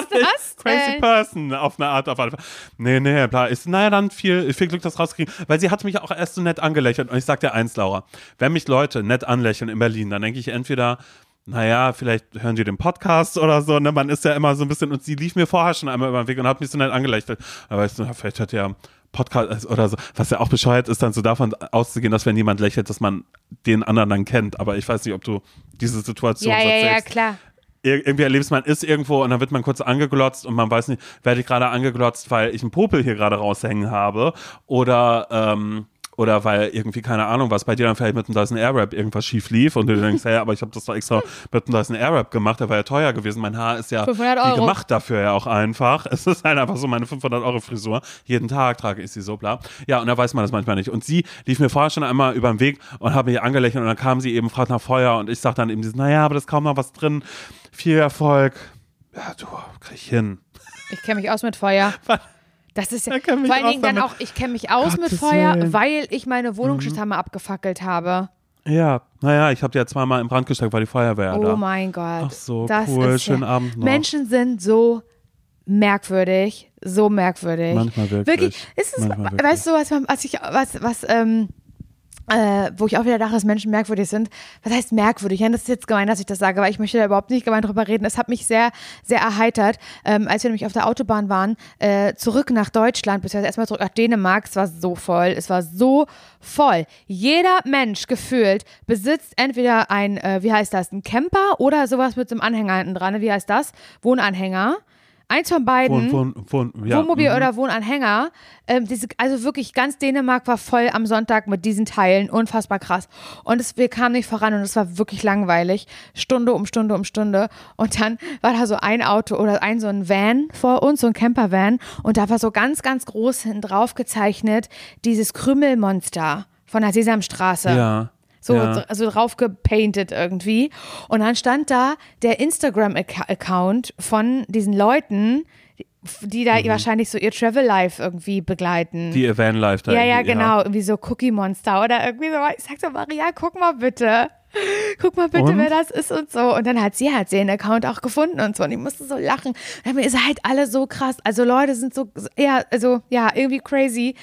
Ist das Crazy denn? Person auf eine Art, auf alle Fälle. Nee, nee, bla. Ist, naja, dann viel, viel Glück, das rauskriegen. Weil sie hat mich auch erst so nett angelächelt. Und ich sag dir eins, Laura. Wenn mich Leute nett anlächeln in Berlin, dann denke ich entweder, naja, vielleicht hören die den Podcast oder so, ne? Man ist ja immer so ein bisschen, und sie lief mir vorher schon einmal über den Weg und hat mich so nett angelächelt. Aber weißt du, vielleicht hat ja Podcast oder so, was ja auch bescheuert ist, dann so davon auszugehen, dass wenn jemand lächelt, dass man den anderen dann kennt. Aber ich weiß nicht, ob du diese Situation Ja, so ja, ja, klar. Ir irgendwie erlebst man ist irgendwo und dann wird man kurz angeglotzt und man weiß nicht, werde ich gerade angeglotzt, weil ich einen Popel hier gerade raushängen habe oder ähm, oder weil irgendwie, keine Ahnung, was bei dir dann vielleicht mit dem Dyson Airwrap irgendwas schief lief und du denkst, [LAUGHS] hey, aber ich habe das doch extra mit dem Dyson Airwrap gemacht, der war ja teuer gewesen. Mein Haar ist ja 500 wie gemacht dafür ja auch einfach. [LAUGHS] Es ist halt einfach so meine 500 Euro Frisur. Jeden Tag trage ich sie so bla. Ja, und da weiß man das manchmal nicht. Und sie lief mir vorher schon einmal über den Weg und hat mich angelächelt und dann kam sie eben, fragt nach Feuer und ich sag dann eben dieses, naja, aber da ist kaum noch was drin. Viel Erfolg. Ja, du, krieg ich hin. Ich kenne mich aus mit Feuer. [LAUGHS] Das ist ja mich vor allen Dingen dann auch, ich kenne mich aus mit Gottes Feuer, Willen. Mhm. weil ich meine Wohnungsschutz-Hammer abgefackelt habe. Ja, naja, ich habe die ja zweimal in Brand gesteckt, weil die Feuerwehr Oh da. mein Gott. Ach so, das cool. Ist Schönen ja, Abend noch. Menschen sind so merkwürdig, so merkwürdig. Manchmal wirklich. Wirklich. Ist es, Manchmal wirklich. weißt du, was, was ich, was, was, ähm, äh, wo ich auch wieder dachte, dass Menschen merkwürdig sind. Was heißt merkwürdig? Ja, das ist jetzt gemein, dass ich das sage, weil ich möchte da überhaupt nicht gemein drüber reden. Es hat mich sehr, sehr erheitert, ähm, als wir nämlich auf der Autobahn waren, äh, zurück nach Deutschland, beziehungsweise erstmal zurück nach Dänemark. Es war so voll. Es war so voll. Jeder Mensch gefühlt besitzt entweder ein, äh, wie heißt das, ein Camper oder sowas mit so einem Anhänger hinten dran. Wie heißt das? Wohnanhänger. Eins von beiden. Wohn, wohn, wohn, ja, Wohnmobil mhm. oder Wohnanhänger. Ähm, diese, also wirklich ganz Dänemark war voll am Sonntag mit diesen Teilen. Unfassbar krass. Und es, wir kamen nicht voran und es war wirklich langweilig. Stunde um Stunde um Stunde. Und dann war da so ein Auto oder ein so ein Van vor uns, so ein Campervan. Und da war so ganz, ganz groß hinten drauf gezeichnet dieses Krümmelmonster von der Sesamstraße. Ja. So, ja. also drauf gepainted irgendwie. Und dann stand da der Instagram-Account von diesen Leuten, die da wahrscheinlich so ihr Travel Life irgendwie begleiten. Mhm. Die Vanlife da. ja, ja, genau. Irgendwie so Cookie Monster oder irgendwie so. Ich sag so, Maria, guck mal bitte. Guck mal bitte, Und? wer das ist und so. Und dann hat sie halt den Account auch gefunden und so. Und ich musste so lachen. Und dann, ihr seid halt alle so krass. Also Leute sind so, ja, also, ja, irgendwie crazy.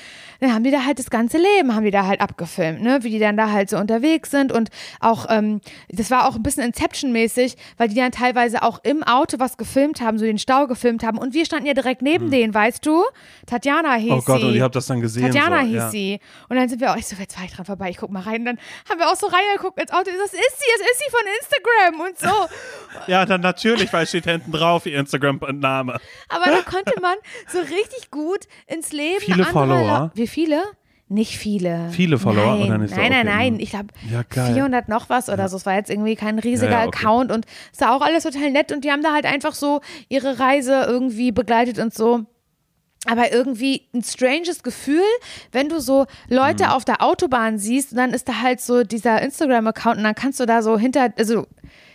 Dann haben die da halt das ganze Leben, haben die da halt abgefilmt, ne? Wie die dann da halt so unterwegs sind. Und auch, ähm, das war auch ein bisschen Inception-mäßig, weil die dann teilweise auch im Auto was gefilmt haben, so den Stau gefilmt haben. Und wir standen ja direkt neben denen, weißt du? Tatjana hieß Mhm. Oh Gott, sie. und ihr habt das dann gesehen. Tatjana so, hieß ja. sie. Und dann sind wir auch, ich so, jetzt fahr ich dran vorbei, ich guck mal rein. Und dann haben wir auch so reingeguckt ins Auto. Das ist sie, das ist sie von Instagram und so. [LAUGHS] Ja, dann natürlich, weil steht hinten drauf, ihr Instagram-Name. Aber da konnte man so richtig gut ins Leben. Viele Follower? Wie viele? Nicht viele. Viele Follower nein, oder nicht so? Nein, nein, Okay, nein. hm. Ich glaube Ja, geil. 400 noch was oder so. Es war jetzt irgendwie kein riesiger Ja, ja, okay. Account und es war auch alles total nett und die haben da halt einfach so ihre Reise irgendwie begleitet und so. Aber irgendwie ein stranges Gefühl, wenn du so Leute Mhm. auf der Autobahn siehst und dann ist da halt so dieser Instagram-Account und dann kannst du da so hinter, also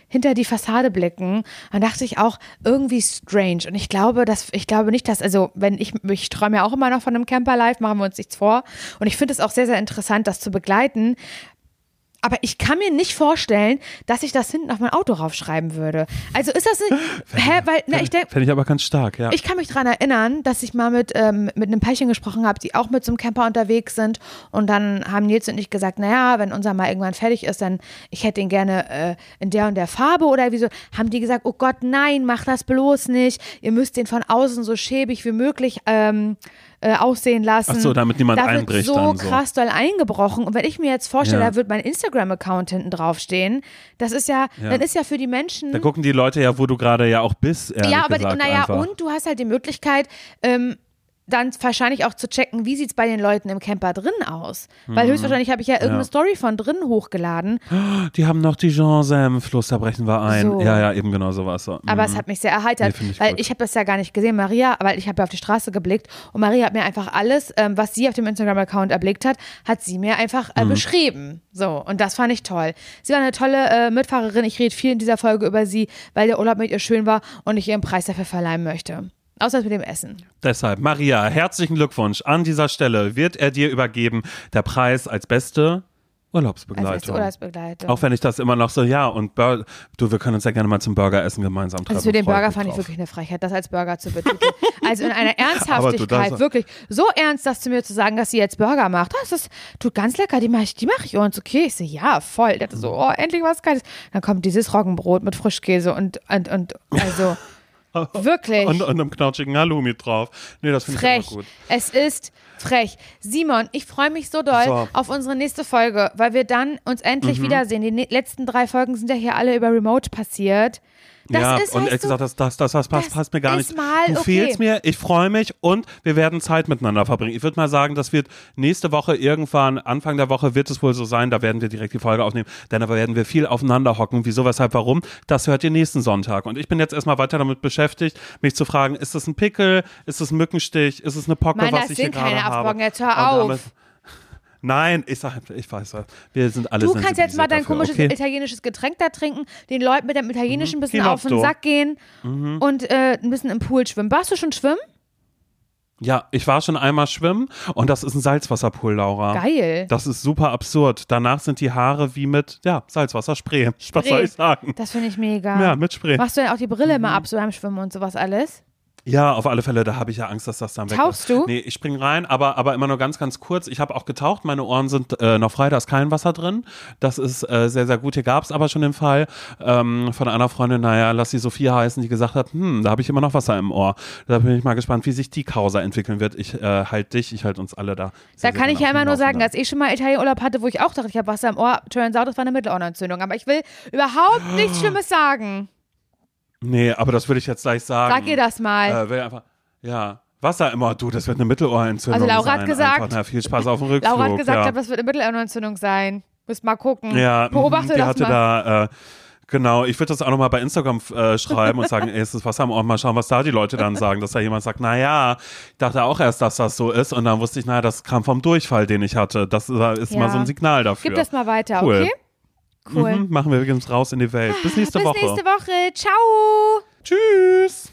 hinter die Fassade blicken. Dann dachte ich auch irgendwie strange. Und ich glaube, dass, ich glaube nicht, dass, also wenn ich, ich träume ja auch immer noch von einem Camper-Life, machen wir uns nichts vor. Und ich finde es auch sehr, sehr interessant, das zu begleiten. Aber ich kann mir nicht vorstellen, dass ich das hinten auf mein Auto raufschreiben würde. Also ist das nicht, [LAUGHS] hä, weil, na, ich denke, Fände ich aber ganz stark, ja. ich kann mich daran erinnern, dass ich mal mit, ähm, mit einem Pärchen gesprochen habe, die auch mit so einem Camper unterwegs sind. Und dann haben Nils und ich gesagt, naja, wenn unser mal irgendwann fertig ist, dann ich hätte ihn gerne äh, in der und der Farbe oder wieso. Haben die gesagt, oh Gott, nein, mach das bloß nicht. Ihr müsst den von außen so schäbig wie möglich ähm, äh, aussehen lassen. Ach so, damit niemand da wird einbricht so dann so. krass doll eingebrochen. Und wenn ich mir jetzt vorstelle, Ja. da wird mein Instagram-Account hinten draufstehen, das ist ja, Ja. dann ist ja für die Menschen da gucken die Leute ja, wo du gerade ja auch bist, ja, aber naja, und du hast halt die Möglichkeit, ähm, dann wahrscheinlich auch zu checken, wie sieht's bei den Leuten im Camper drin aus. Weil höchstwahrscheinlich habe ich ja irgendeine Mhm. Ja. Story von drin hochgeladen, Die haben noch Dijon-Senf, los, da brechen wir ein. So. Ja, ja, eben genau so was. So. aber Mhm. es hat mich sehr erheitert, Nee, ich weil gut. ich habe das ja gar nicht gesehen, Maria, weil ich habe ja auf die Straße geblickt und Maria hat mir einfach alles, ähm, was sie auf dem Instagram-Account erblickt hat, hat sie mir einfach Mhm. äh, beschrieben. So, und das fand ich toll. Sie war eine tolle äh, Mitfahrerin, ich rede viel in dieser Folge über sie, weil der Urlaub mit ihr schön war und ich ihr einen Preis dafür verleihen möchte. Außer mit dem Essen. Deshalb, Maria, herzlichen Glückwunsch. An dieser Stelle wird er dir übergeben, der Preis als beste Als Urlaubsbegleitung. beste Urlaubsbegleitung. Auch wenn ich das immer noch so, ja, und Bur du, wir können uns ja gerne mal zum Burger essen gemeinsam treffen. Also für den Burger fand ich drauf. wirklich eine Frechheit, das als Burger zu betiteln. [LAUGHS] also in einer Ernsthaftigkeit, wirklich so ernst, das zu mir zu sagen, dass sie jetzt Burger macht. Das ist tut ganz lecker, die mache ich, die mache ich uns. Okay, ich so, ja, voll. Der so, oh, endlich was Geiles. Dann kommt dieses Roggenbrot mit Frischkäse und, und, und also [LAUGHS] wirklich. Und, und einem knatschigen Halloumi drauf. Nee, das finde ich immer gut. Es ist frech. Simon, ich freue mich so doll So. auf unsere nächste Folge, weil wir dann uns Mhm. endlich wiedersehen. Die ne letzten drei Folgen sind ja hier alle über Remote passiert. Das ja, ist, und ehrlich du, gesagt, das, das, das, das passt, das passt mir gar nicht. mal du okay. fehlst mir, ich freue mich und wir werden Zeit miteinander verbringen. Ich würde mal sagen, das wird nächste Woche irgendwann, Anfang der Woche wird es wohl so sein, da werden wir direkt die Folge aufnehmen, denn da werden wir viel aufeinander hocken. Wieso, weshalb, warum? Das hört ihr nächsten Sonntag. Und ich bin jetzt erstmal weiter damit beschäftigt, mich zu fragen, ist das ein Pickel, ist das ein Mückenstich, ist es eine Pocke, Mann, was ich hier gerade habe? Afrocken, jetzt hör auf. Nein, ich sag, ich weiß, wir sind alle Du kannst jetzt mal dein dafür, komisches okay? italienisches Getränk da trinken, den Leuten mit dem italienischen ein bisschen auf den. Sack gehen Mhm. und äh, ein bisschen im Pool schwimmen. Warst du schon schwimmen? Ja, ich war schon einmal schwimmen und das ist ein Salzwasserpool, Laura. Geil. Das ist super absurd. Danach sind die Haare wie mit, ja, Salzwasserspray. [LAUGHS] Was soll ich sagen? Das finde ich mega. Ja, mit Spray. Machst du denn auch die Brille Mhm. mal ab, so beim Schwimmen und sowas alles? Ja, auf alle Fälle, da habe ich ja Angst, dass das dann weg Tauchst ist. du? Nee, ich spring rein, aber, aber immer nur ganz, ganz kurz. Ich habe auch getaucht, meine Ohren sind äh, noch frei, da ist kein Wasser drin. Das ist äh, sehr, sehr gut. Hier gab es aber schon den Fall ähm, von einer Freundin, naja, lass sie Sophia heißen, die gesagt hat, hm, da habe ich immer noch Wasser im Ohr. Da bin ich mal gespannt, wie sich die Causa entwickeln wird. Ich äh, halt dich, ich halt uns alle da. Da sehr, sehr kann ich genau ja immer nur sagen, dass ich schon mal Italienurlaub hatte, wo ich auch dachte, ich habe Wasser im Ohr. Turns out, das war eine Mittelohrentzündung. Aber ich will überhaupt nichts [GASPS] Schlimmes sagen. Nee, aber das würde ich jetzt gleich sagen. Sag ihr das mal. Äh, einfach, ja, Wasser immer, du, das wird eine Mittelohrentzündung Also Laura hat sein. gesagt- Einfach, na, viel Spaß auf dem Rückflug. [LAUGHS] Laura hat gesagt, ja. das wird eine Mittelohrentzündung sein. Müsst mal gucken. Ja, Beobachte die das hatte mal. da, äh, genau, ich würde das auch nochmal bei Instagram äh, schreiben und sagen, [LAUGHS] ey, ist das Wasser am Ohr, mal schauen, was da die Leute dann sagen, dass da jemand sagt, naja, ich dachte auch erst, dass das so ist und dann wusste ich, naja, das kam vom Durchfall, den ich hatte. Das ist, ist Ja. mal so ein Signal dafür. Gib das mal weiter, Cool. okay? Cool. Mhm, machen wir übrigens raus in die Welt. Bis nächste Bis Woche. nächste Woche. Ciao. Tschüss.